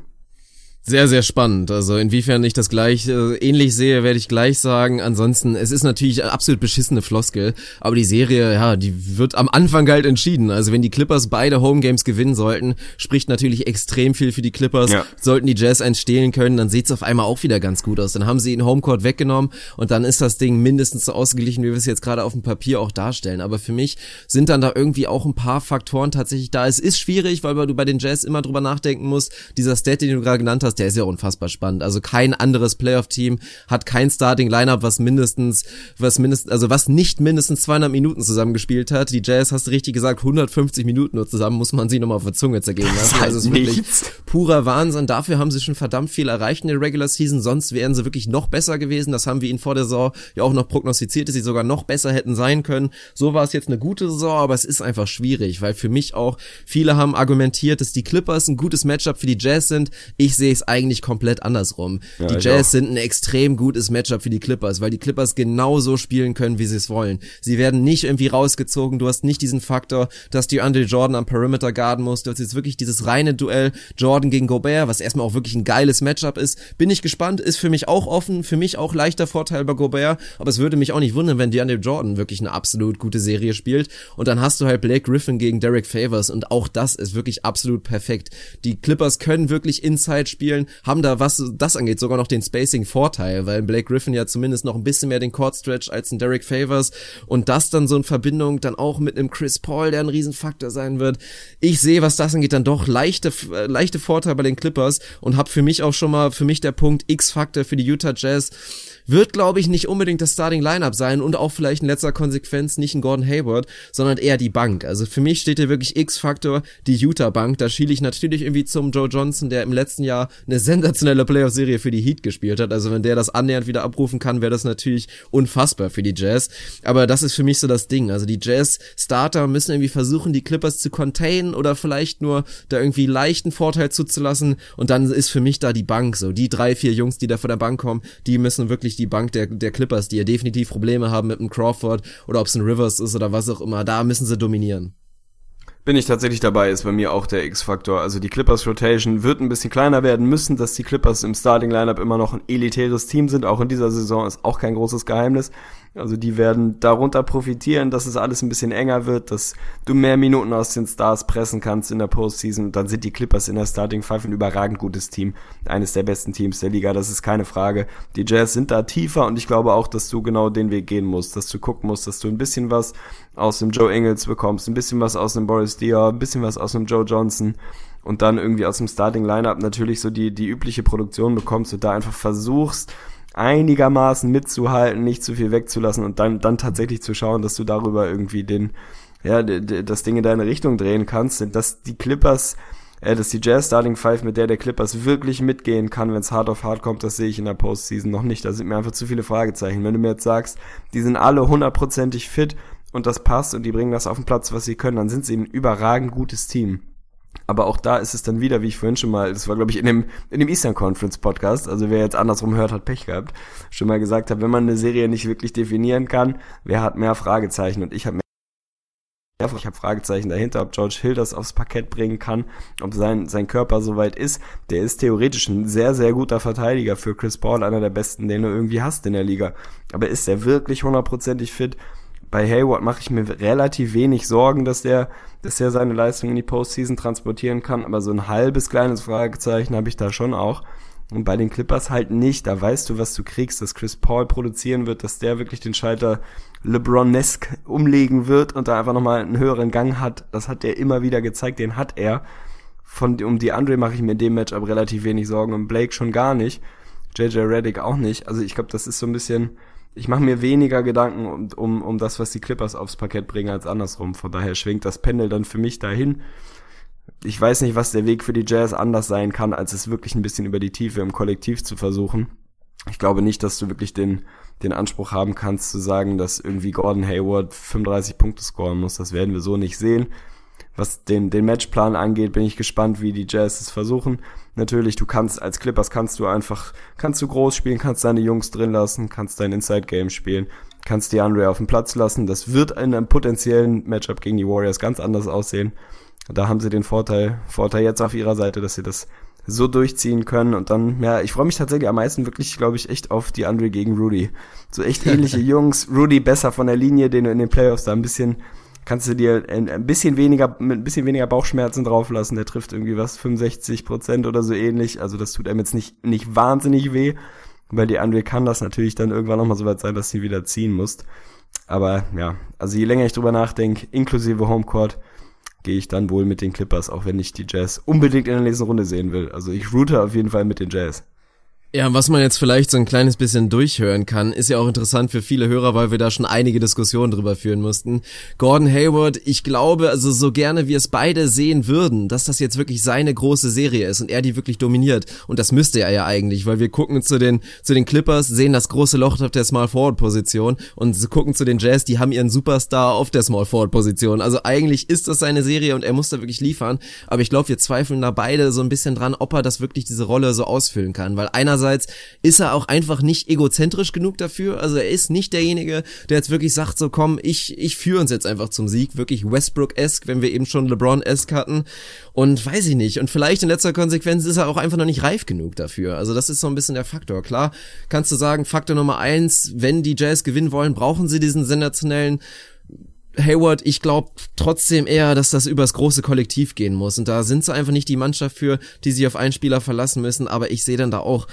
Speaker 2: Sehr, sehr spannend. Also inwiefern ich das gleich äh, ähnlich sehe, werde ich gleich sagen. Ansonsten, es ist natürlich absolut beschissene Floskel, aber die Serie, ja, die wird am Anfang halt entschieden. Also wenn die Clippers beide Homegames gewinnen sollten, spricht natürlich extrem viel für die Clippers. Ja. Sollten die Jazz eins stehlen können, dann sieht's auf einmal auch wieder ganz gut aus. Dann haben sie ihn Homecourt weggenommen und dann ist das Ding mindestens so ausgeglichen, wie wir es jetzt gerade auf dem Papier auch darstellen. Aber für mich sind dann da irgendwie auch ein paar Faktoren tatsächlich da. Es ist schwierig, weil du bei den Jazz immer drüber nachdenken musst. Dieser Stat, den du gerade genannt hast, der ist ja unfassbar spannend. Also kein anderes Playoff-Team hat kein Starting-Lineup, was mindestens, was mindestens, also was nicht mindestens 200 Minuten zusammengespielt hat. Die Jazz, hast du richtig gesagt, 150 Minuten nur zusammen, muss man sie nochmal auf der Zunge zergehen lassen.
Speaker 3: Das also es ist wirklich
Speaker 2: purer Wahnsinn. Dafür haben sie schon verdammt viel erreicht in der Regular Season. Sonst wären sie wirklich noch besser gewesen. Das haben wir ihnen vor der Saison ja auch noch prognostiziert, dass sie sogar noch besser hätten sein können. So war es jetzt eine gute Saison, aber es ist einfach schwierig, weil für mich auch viele haben argumentiert, dass die Clippers ein gutes Matchup für die Jazz sind. Ich sehe es eigentlich komplett andersrum. Ja, die Jazz sind ein extrem gutes Matchup für die Clippers, weil die Clippers genauso spielen können, wie sie es wollen. Sie werden nicht irgendwie rausgezogen. Du hast nicht diesen Faktor, dass die Andre Jordan am Perimeter guarden muss. Du hast jetzt wirklich dieses reine Duell Jordan gegen Gobert, was erstmal auch wirklich ein geiles Matchup ist. Bin ich gespannt, ist für mich auch offen, für mich auch leichter Vorteil bei Gobert, aber es würde mich auch nicht wundern, wenn DeAndre Jordan wirklich eine absolut gute Serie spielt und dann hast du halt Blake Griffin gegen Derek Favors und auch das ist wirklich absolut perfekt. Die Clippers können wirklich Inside spielen, haben da was das angeht sogar noch den Spacing-Vorteil, weil Blake Griffin ja zumindest noch ein bisschen mehr den Court Stretch als ein Derek Favors und das dann so in Verbindung dann auch mit einem Chris Paul, der ein Riesenfaktor sein wird. Ich sehe, was das angeht, dann doch leichte, äh, leichte Vorteil bei den Clippers und habe für mich auch schon mal, für mich der Punkt X-Faktor für die Utah Jazz wird, glaube ich, nicht unbedingt das Starting Lineup sein und auch vielleicht in letzter Konsequenz nicht ein Gordon Hayward, sondern eher die Bank. Also für mich steht hier wirklich X-Faktor die Utah Bank. Da schiele ich natürlich irgendwie zum Joe Johnson, der im letzten Jahr eine sensationelle Playoff-Serie für die Heat gespielt hat. Also wenn der das annähernd wieder abrufen kann, wäre das natürlich unfassbar für die Jazz. Aber das ist für mich so das Ding. Also die Jazz-Starter müssen irgendwie versuchen, die Clippers zu containen oder vielleicht nur da irgendwie leichten Vorteil zuzulassen. Und dann ist für mich da die Bank so. Die drei, vier Jungs, die da von der Bank kommen, die müssen wirklich die Bank der, der Clippers, die ja definitiv Probleme haben mit dem Crawford oder ob es ein Rivers ist oder was auch immer. Da müssen sie dominieren.
Speaker 3: Bin ich tatsächlich dabei, ist bei mir auch der X-Faktor. Also die Clippers Rotation wird ein bisschen kleiner werden müssen, dass die Clippers im Starting Lineup immer noch ein elitäres Team sind. Auch in dieser Saison ist auch kein großes Geheimnis. Also die werden darunter profitieren, dass es alles ein bisschen enger wird, dass du mehr Minuten aus den Stars pressen kannst in der Postseason. Dann sind die Clippers in der Starting Five ein überragend gutes Team. Eines der besten Teams der Liga, das ist keine Frage. Die Jazz sind da tiefer und ich glaube auch, dass du genau den Weg gehen musst, dass du gucken musst, dass du ein bisschen was aus dem Joe Ingles bekommst, ein bisschen was aus dem Boris Dior, ein bisschen was aus dem Joe Johnson und dann irgendwie aus dem Starting Lineup natürlich so die, die übliche Produktion bekommst und da einfach versuchst, einigermaßen mitzuhalten, nicht zu viel wegzulassen und dann, dann tatsächlich zu schauen, dass du darüber irgendwie den, ja, das Ding in deine Richtung drehen kannst, dass die Clippers, äh, dass die Jazz Starting Five, mit der der Clippers wirklich mitgehen kann, wenn es hart auf hart kommt, das sehe ich in der Postseason noch nicht. Da sind mir einfach zu viele Fragezeichen. Wenn du mir jetzt sagst, die sind alle hundertprozentig fit und das passt und die bringen das auf den Platz, was sie können, dann sind sie ein überragend gutes Team. Aber auch da ist es dann wieder, wie ich vorhin schon mal, das war glaube ich in dem, in dem Eastern Conference Podcast, also wer jetzt andersrum hört, hat Pech gehabt, schon mal gesagt habe, wenn man eine Serie nicht wirklich definieren kann, wer hat mehr Fragezeichen und ich habe mehr ich habe Fragezeichen dahinter, ob George Hill das aufs Parkett bringen kann, ob sein, sein Körper soweit ist. Der ist theoretisch ein sehr, sehr guter Verteidiger für Chris Paul, einer der besten, den du irgendwie hast in der Liga. Aber ist er wirklich hundertprozentig fit? Bei Hayward mache ich mir relativ wenig Sorgen, dass der, dass er seine Leistung in die Postseason transportieren kann, aber so ein halbes kleines Fragezeichen habe ich da schon auch. Und bei den Clippers halt nicht. Da weißt du, was du kriegst, dass Chris Paul produzieren wird, dass der wirklich den Schalter LeBron-esque umlegen wird und da einfach nochmal einen höheren Gang hat. Das hat er immer wieder gezeigt, den hat er. Von, um die Andre mache ich mir in dem Matchup relativ wenig Sorgen und Blake schon gar nicht. JJ Reddick auch nicht. Also ich glaube, das ist so ein bisschen, ich mache mir weniger Gedanken um, um, um das, was die Clippers aufs Parkett bringen, als andersrum. Von daher schwingt das Pendel dann für mich dahin. Ich weiß nicht, was der Weg für die Jazz anders sein kann, als es wirklich ein bisschen über die Tiefe im Kollektiv zu versuchen. Ich glaube nicht, dass du wirklich den, den Anspruch haben kannst zu sagen, dass irgendwie Gordon Hayward 35 Punkte scoren muss. Das werden wir so nicht sehen. Was den, den Matchplan angeht, bin ich gespannt, wie die Jazz es versuchen. Natürlich, du kannst als Clippers kannst du einfach, kannst du groß spielen, kannst deine Jungs drin lassen, kannst dein Inside Game spielen, kannst die Andre auf dem Platz lassen. Das wird in einem potenziellen Matchup gegen die Warriors ganz anders aussehen. Da haben sie den Vorteil, Vorteil jetzt auf ihrer Seite, dass sie das so durchziehen können und dann, ja, ich freue mich tatsächlich am meisten wirklich, glaube ich, echt auf die Andre gegen Rudy. So echt ähnliche Jungs. Rudy besser von der Linie, den du in den Playoffs da ein bisschen kannst du dir ein, bisschen weniger, mit ein bisschen weniger Bauchschmerzen drauflassen. Der trifft irgendwie was, 65 Prozent oder so ähnlich. Also das tut einem jetzt nicht, nicht wahnsinnig weh. Weil die Andre kann das natürlich dann irgendwann nochmal so weit sein, dass sie wieder ziehen musst. Aber ja, also je länger ich drüber nachdenke, inklusive Homecourt, gehe ich dann wohl mit den Clippers, auch wenn ich die Jazz unbedingt in der nächsten Runde sehen will. Also ich route auf jeden Fall mit den Jazz.
Speaker 2: Ja, was man jetzt vielleicht so ein kleines bisschen durchhören kann, ist ja auch interessant für viele Hörer, weil wir da schon einige Diskussionen drüber führen mussten. Gordon Hayward, ich glaube, also so gerne wir es beide sehen würden, dass das jetzt wirklich seine große Serie ist und er die wirklich dominiert. Und das müsste er ja eigentlich, weil wir gucken zu den, zu den Clippers, sehen das große Loch auf der Small Forward Position und gucken zu den Jazz, die haben ihren Superstar auf der Small Forward Position. Also eigentlich ist das seine Serie und er muss da wirklich liefern. Aber ich glaube, wir zweifeln da beide so ein bisschen dran, ob er das wirklich diese Rolle so ausfüllen kann, weil einer einerseits ist er auch einfach nicht egozentrisch genug dafür. Also er ist nicht derjenige, der jetzt wirklich sagt, so komm, ich, ich führe uns jetzt einfach zum Sieg. Wirklich Westbrook-esque, wenn wir eben schon LeBron-esque hatten. Und weiß ich nicht. Und vielleicht in letzter Konsequenz ist er auch einfach noch nicht reif genug dafür. Also das ist so ein bisschen der Faktor. Klar, kannst du sagen, Faktor Nummer eins, wenn die Jazz gewinnen wollen, brauchen sie diesen sensationellen Hayward, ich glaube trotzdem eher, dass das übers große Kollektiv gehen muss. Und da sind sie einfach nicht die Mannschaft für, die sich auf einen Spieler verlassen müssen. Aber ich sehe dann da auch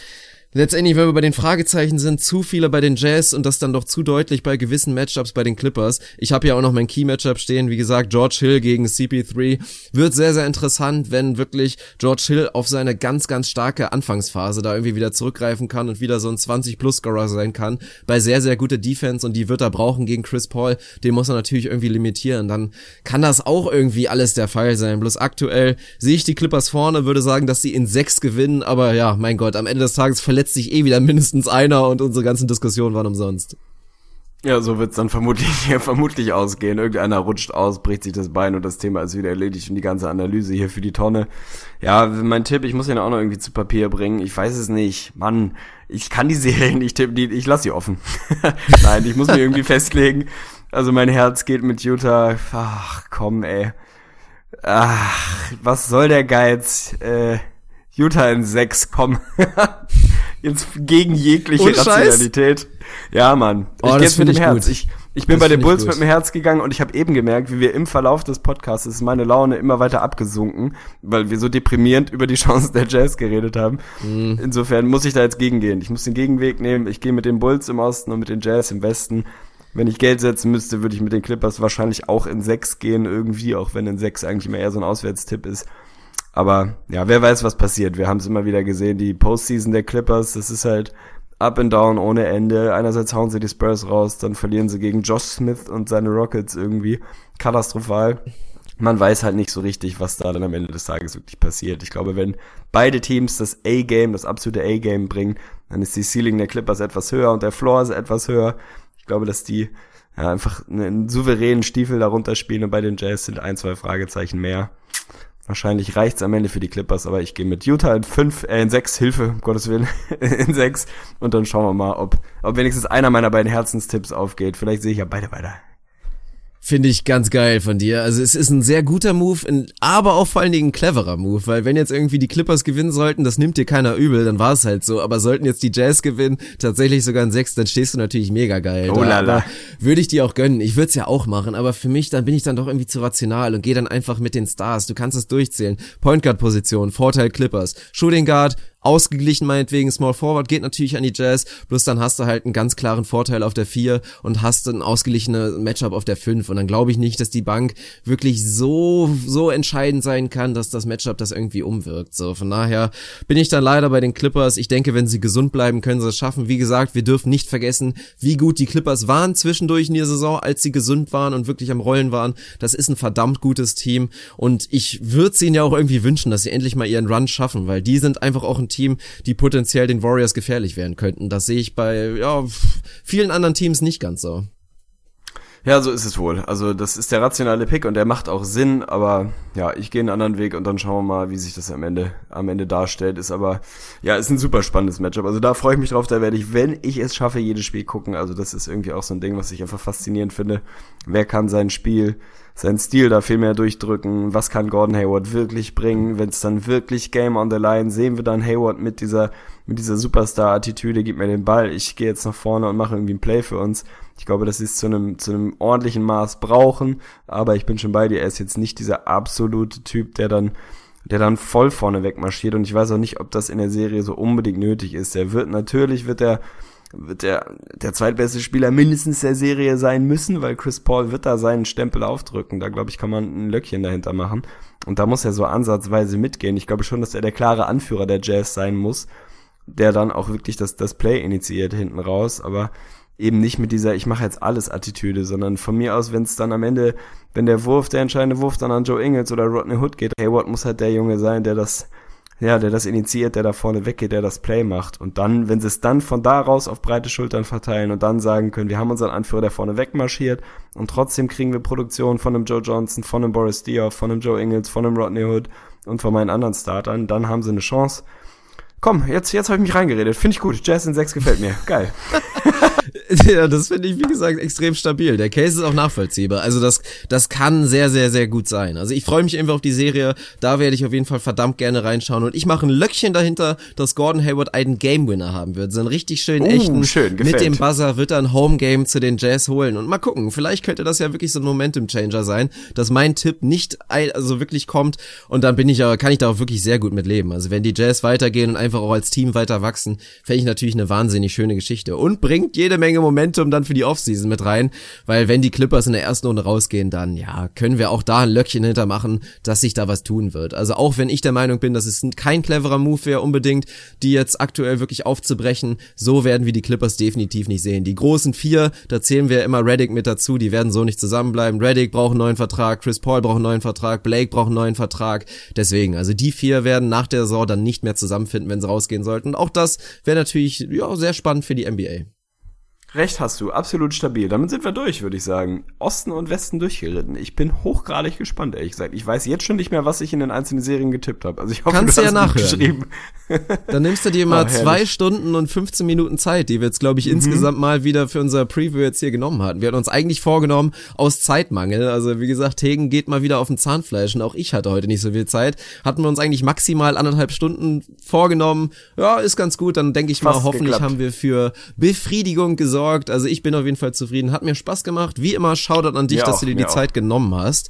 Speaker 2: letztendlich, wenn wir bei den Fragezeichen sind, zu viele bei den Jazz und das dann doch zu deutlich bei gewissen Matchups bei den Clippers. Ich habe ja auch noch mein Key-Matchup stehen, wie gesagt, George Hill gegen CP3. Wird sehr, sehr interessant, wenn wirklich George Hill auf seine ganz, ganz starke Anfangsphase da irgendwie wieder zurückgreifen kann und wieder so ein 20-Plus-Scorer sein kann. Bei sehr, sehr guter Defense und die wird er brauchen gegen Chris Paul. Den muss er natürlich irgendwie limitieren. Dann kann das auch irgendwie alles der Fall sein. Bloß aktuell sehe ich die Clippers vorne, würde sagen, dass sie in sechs gewinnen, aber ja, mein Gott, am Ende des Tages verletzt verletzt sich eh wieder mindestens einer und unsere ganzen Diskussionen waren umsonst.
Speaker 3: Ja, so wird's dann vermutlich, vermutlich ausgehen. Irgendeiner rutscht aus, bricht sich das Bein und das Thema ist wieder erledigt und die ganze Analyse hier für die Tonne. Ja, mein Tipp, ich muss ihn auch noch irgendwie zu Papier bringen. Ich weiß es nicht. Mann, ich kann die Serie nicht tippen, die, ich lasse sie offen. Nein, ich muss mir irgendwie festlegen. Also mein Herz geht mit Utah. Ach, komm, ey. Ach, was soll der Geiz? Äh, Utah in sechs, komm. Jetzt gegen jegliche
Speaker 2: Ohne
Speaker 3: Rationalität.
Speaker 2: Scheiß?
Speaker 3: Ja, Mann.
Speaker 2: Oh,
Speaker 3: ich
Speaker 2: das
Speaker 3: gehe jetzt mit dem Herz.
Speaker 2: gut.
Speaker 3: Ich, ich bin
Speaker 2: Das
Speaker 3: bei den Bulls mit dem Herz gegangen und ich habe eben gemerkt, wie wir im Verlauf des Podcasts ist meine Laune immer weiter abgesunken, weil wir so deprimierend über die Chancen der Jazz geredet haben.
Speaker 2: Mhm.
Speaker 3: Insofern muss ich da jetzt gegengehen. Ich muss den Gegenweg nehmen. Ich gehe mit den Bulls im Osten und mit den Jazz im Westen. Wenn ich Geld setzen müsste, würde ich mit den Clippers wahrscheinlich auch in sechs gehen irgendwie, auch wenn in sechs eigentlich immer eher so ein Auswärtstipp ist. Aber ja, wer weiß, was passiert. Wir haben es immer wieder gesehen, die Postseason der Clippers, das ist halt up and down ohne Ende. Einerseits hauen sie die Spurs raus, dann verlieren sie gegen Josh Smith und seine Rockets irgendwie. Katastrophal. Man weiß halt nicht so richtig, was da dann am Ende des Tages wirklich passiert. Ich glaube, wenn beide Teams das A-Game, das absolute A-Game bringen, dann ist die Ceiling der Clippers etwas höher und der Floor ist etwas höher. Ich glaube, dass die ja, einfach einen souveränen Stiefel darunter spielen und bei den Jazz sind ein, zwei Fragezeichen mehr. Wahrscheinlich reicht's am Ende für die Clippers, aber ich gehe mit Utah in fünf, äh, in sechs, Hilfe, um Gottes Willen, in sechs. Und dann schauen wir mal, ob, ob wenigstens einer meiner beiden Herzenstipps aufgeht. Vielleicht sehe ich ja beide weiter.
Speaker 2: Finde ich ganz geil von dir. Also es ist ein sehr guter Move, ein, aber auch vor allen Dingen ein cleverer Move, weil wenn jetzt irgendwie die Clippers gewinnen sollten, das nimmt dir keiner übel, dann war es halt so. Aber sollten jetzt die Jazz gewinnen, tatsächlich sogar ein Sechs, dann stehst du natürlich mega geil.
Speaker 3: Oh
Speaker 2: da.
Speaker 3: la la.
Speaker 2: Aber Würde ich dir auch gönnen. Ich würde es ja auch machen, aber für mich, dann bin ich dann doch irgendwie zu rational und gehe dann einfach mit den Stars. Du kannst es durchzählen. Point Guard Position, Vorteil Clippers. Shooting Guard, ausgeglichen meinetwegen, Small Forward geht natürlich an die Jazz, bloß dann hast du halt einen ganz klaren Vorteil auf der 4 und hast ein ausgeglichenes Matchup auf der 5 und dann glaube ich nicht, dass die Bank wirklich so, so entscheidend sein kann, dass das Matchup das irgendwie umwirkt. So, von daher bin ich dann leider bei den Clippers. Ich denke, wenn sie gesund bleiben, können sie es schaffen. Wie gesagt, wir dürfen nicht vergessen, wie gut die Clippers waren zwischendurch in der Saison, als sie gesund waren und wirklich am Rollen waren. Das ist ein verdammt gutes Team und ich würde es ihnen ja auch irgendwie wünschen, dass sie endlich mal ihren Run schaffen, weil die sind einfach auch ein Team, die potenziell den Warriors gefährlich werden könnten. Das sehe ich bei ja, vielen anderen Teams nicht ganz so.
Speaker 3: Ja, so ist es wohl. Also das ist der rationale Pick und der macht auch Sinn, aber ja, ich gehe einen anderen Weg und dann schauen wir mal, wie sich das am Ende, am Ende darstellt. Ist aber, ja, ist ein super spannendes Matchup. Also da freue ich mich drauf, da werde ich, wenn ich es schaffe, jedes Spiel gucken. Also das ist irgendwie auch so ein Ding, was ich einfach faszinierend finde. Wer kann sein Spiel, seinen Stil da viel mehr durchdrücken? Was kann Gordon Hayward wirklich bringen? Wenn es dann wirklich Game on the Line, sehen wir dann Hayward mit dieser, mit dieser Superstar-Attitüde, gib mir den Ball, ich gehe jetzt nach vorne und mache irgendwie ein Play für uns. Ich glaube, dass sie es zu einem, zu einem ordentlichen Maß brauchen, aber ich bin schon bei dir, er ist jetzt nicht dieser absolute Typ, der dann, der dann voll vorne wegmarschiert und ich weiß auch nicht, ob das in der Serie so unbedingt nötig ist. Er wird, natürlich wird er, wird der, der zweitbeste Spieler mindestens der Serie sein müssen, weil Chris Paul wird da seinen Stempel aufdrücken. Da glaube ich, kann man ein Löckchen dahinter machen. Und da muss er so ansatzweise mitgehen. Ich glaube schon, dass er der klare Anführer der Jazz sein muss, der dann auch wirklich das, das Play initiiert hinten raus, aber eben nicht mit dieser ich mache jetzt alles Attitüde, sondern von mir aus, wenn es dann am Ende, wenn der Wurf, der entscheidende Wurf dann an Joe Ingles oder Rodney Hood geht, Hayward muss halt der Junge sein, der das ja, der das initiiert, der da vorne weggeht, der das Play macht. Und dann, wenn sie es dann von da raus auf breite Schultern verteilen und dann sagen können, wir haben unseren Anführer, der vorne wegmarschiert und trotzdem kriegen wir Produktion von einem Joe Johnson, von einem Boris Diaw, von einem Joe Ingles, von einem Rodney Hood und von meinen anderen Startern, dann haben sie eine Chance. Komm, jetzt, jetzt habe ich mich reingeredet. Finde ich gut. Jazz in 6 gefällt mir. Geil.
Speaker 2: Ja, das finde ich, wie gesagt, extrem stabil. Der Case ist auch nachvollziehbar. Also das, das kann sehr, sehr, sehr gut sein. Also ich freue mich einfach auf die Serie. Da werde ich auf jeden Fall verdammt gerne reinschauen. Und ich mache ein Löckchen dahinter, dass Gordon Hayward einen Game Winner haben wird. So einen richtig schönen,
Speaker 3: Uh,
Speaker 2: echten,
Speaker 3: schön,
Speaker 2: mit dem Buzzer wird er ein Home Game zu den Jazz holen. Und mal gucken, vielleicht könnte das ja wirklich so ein Momentum Changer sein, dass mein Tipp nicht also wirklich kommt. Und dann bin ich aber, kann ich da auch wirklich sehr gut mit leben. Also wenn die Jazz weitergehen und einfach auch als Team weiter wachsen, fände ich natürlich eine wahnsinnig schöne Geschichte. Und bringt jede Menge Momentum dann für die Offseason mit rein, weil wenn die Clippers in der ersten Runde rausgehen, dann ja, können wir auch da ein Löckchen hintermachen, dass sich da was tun wird. Also auch wenn ich der Meinung bin, dass es kein cleverer Move wäre unbedingt, die jetzt aktuell wirklich aufzubrechen, so werden wir die Clippers definitiv nicht sehen. Die großen vier, da zählen wir immer Reddick mit dazu, die werden so nicht zusammenbleiben. Reddick braucht einen neuen Vertrag, Chris Paul braucht einen neuen Vertrag, Blake braucht einen neuen Vertrag. Deswegen, also die vier werden nach der Saison dann nicht mehr zusammenfinden, wenn sie rausgehen sollten. Und auch das wäre natürlich ja, sehr spannend für die NBA.
Speaker 3: Recht hast du, absolut stabil. Damit sind wir durch, würde ich sagen. Osten und Westen durchgeritten. Ich bin hochgradig gespannt, ehrlich gesagt. Ich weiß jetzt schon nicht mehr, was ich in den einzelnen Serien getippt habe. Also ich hoffe,
Speaker 2: Kannst
Speaker 3: du
Speaker 2: ja
Speaker 3: hast
Speaker 2: nachhören.
Speaker 3: geschrieben.
Speaker 2: Dann nimmst du dir mal oh, zwei Stunden und 15 Minuten Zeit, die wir jetzt, glaube ich, mhm. insgesamt mal wieder für unser Preview jetzt hier genommen hatten. Wir hatten uns eigentlich vorgenommen, aus Zeitmangel, also wie gesagt, Tegen geht mal wieder auf den Zahnfleisch und auch ich hatte heute nicht so viel Zeit, hatten wir uns eigentlich maximal anderthalb Stunden vorgenommen. Ja, ist ganz gut, dann denke ich Fast mal, hoffentlich geklappt. haben wir für Befriedigung gesorgt. Also ich bin auf jeden Fall zufrieden, hat mir Spaß gemacht. Wie immer, Shoutout an dich, ja, dass du dir die auch. Zeit genommen hast.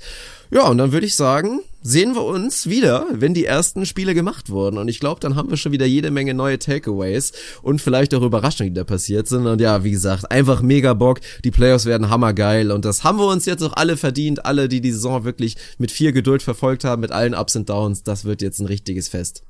Speaker 2: Ja, und dann würde ich sagen, sehen wir uns wieder, wenn die ersten Spiele gemacht wurden. Und ich glaube, dann haben wir schon wieder jede Menge neue Takeaways und vielleicht auch Überraschungen, die da passiert sind. Und ja, wie gesagt, einfach mega Bock. Die Playoffs werden hammergeil. Und das haben wir uns jetzt auch alle verdient. Alle, die die Saison wirklich mit viel Geduld verfolgt haben, mit allen Ups und Downs. Das wird jetzt ein richtiges Fest.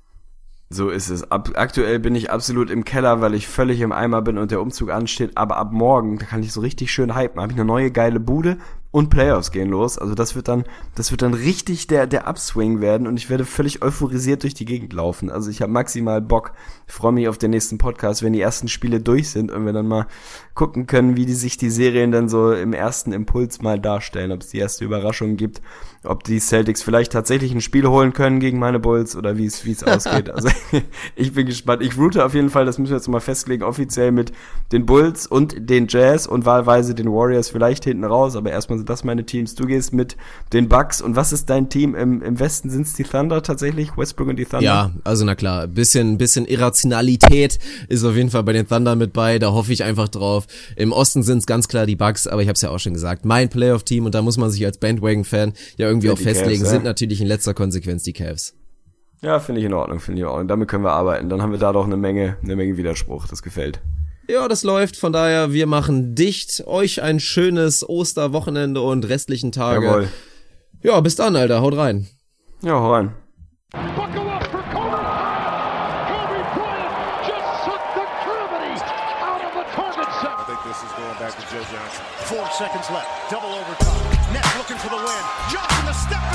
Speaker 3: So ist es. Ab, aktuell bin ich absolut im Keller, weil ich völlig im Eimer bin und der Umzug ansteht. Aber ab morgen, da kann ich so richtig schön hypen. Habe ich eine neue geile Bude und Playoffs gehen los. Also das wird dann, das wird dann richtig der, der Upswing werden und ich werde völlig euphorisiert durch die Gegend laufen. Also ich habe maximal Bock. Freue mich auf den nächsten Podcast, wenn die ersten Spiele durch sind und wir dann mal gucken können, wie die sich die Serien dann so im ersten Impuls mal darstellen, ob es die erste Überraschung gibt, ob die Celtics vielleicht tatsächlich ein Spiel holen können gegen meine Bulls oder wie es wie es ausgeht. Also ich bin gespannt. Ich route auf jeden Fall, das müssen wir jetzt mal festlegen, offiziell mit den Bulls und den Jazz und wahlweise den Warriors vielleicht hinten raus, aber erstmal sind das meine Teams. Du gehst mit den Bucks und was ist dein Team im, im Westen? Sind es die Thunder tatsächlich? Westbrook und die Thunder?
Speaker 2: Ja, also na klar, bisschen bisschen Irrationalität ist auf jeden Fall bei den Thunder mit bei, da hoffe ich einfach drauf. Im Osten sind es ganz klar die Bucks, aber ich habe es ja auch schon gesagt, mein Playoff-Team und da muss man sich als Bandwagon-Fan ja irgendwie auch festlegen, Cavs, sind ja. natürlich in letzter Konsequenz die Cavs.
Speaker 3: Ja, finde ich in Ordnung, finde ich in Ordnung. Damit können wir arbeiten. Dann haben wir da doch eine Menge, eine Menge Widerspruch. Das gefällt.
Speaker 2: Ja, das läuft. Von daher, wir machen dicht. Euch ein schönes Osterwochenende und restlichen Tage. Jawohl. Ja, bis dann, Alter. Haut rein.
Speaker 3: Ja, hau rein. Four seconds left. Double overtime. Net looking for the win. Johnson, the step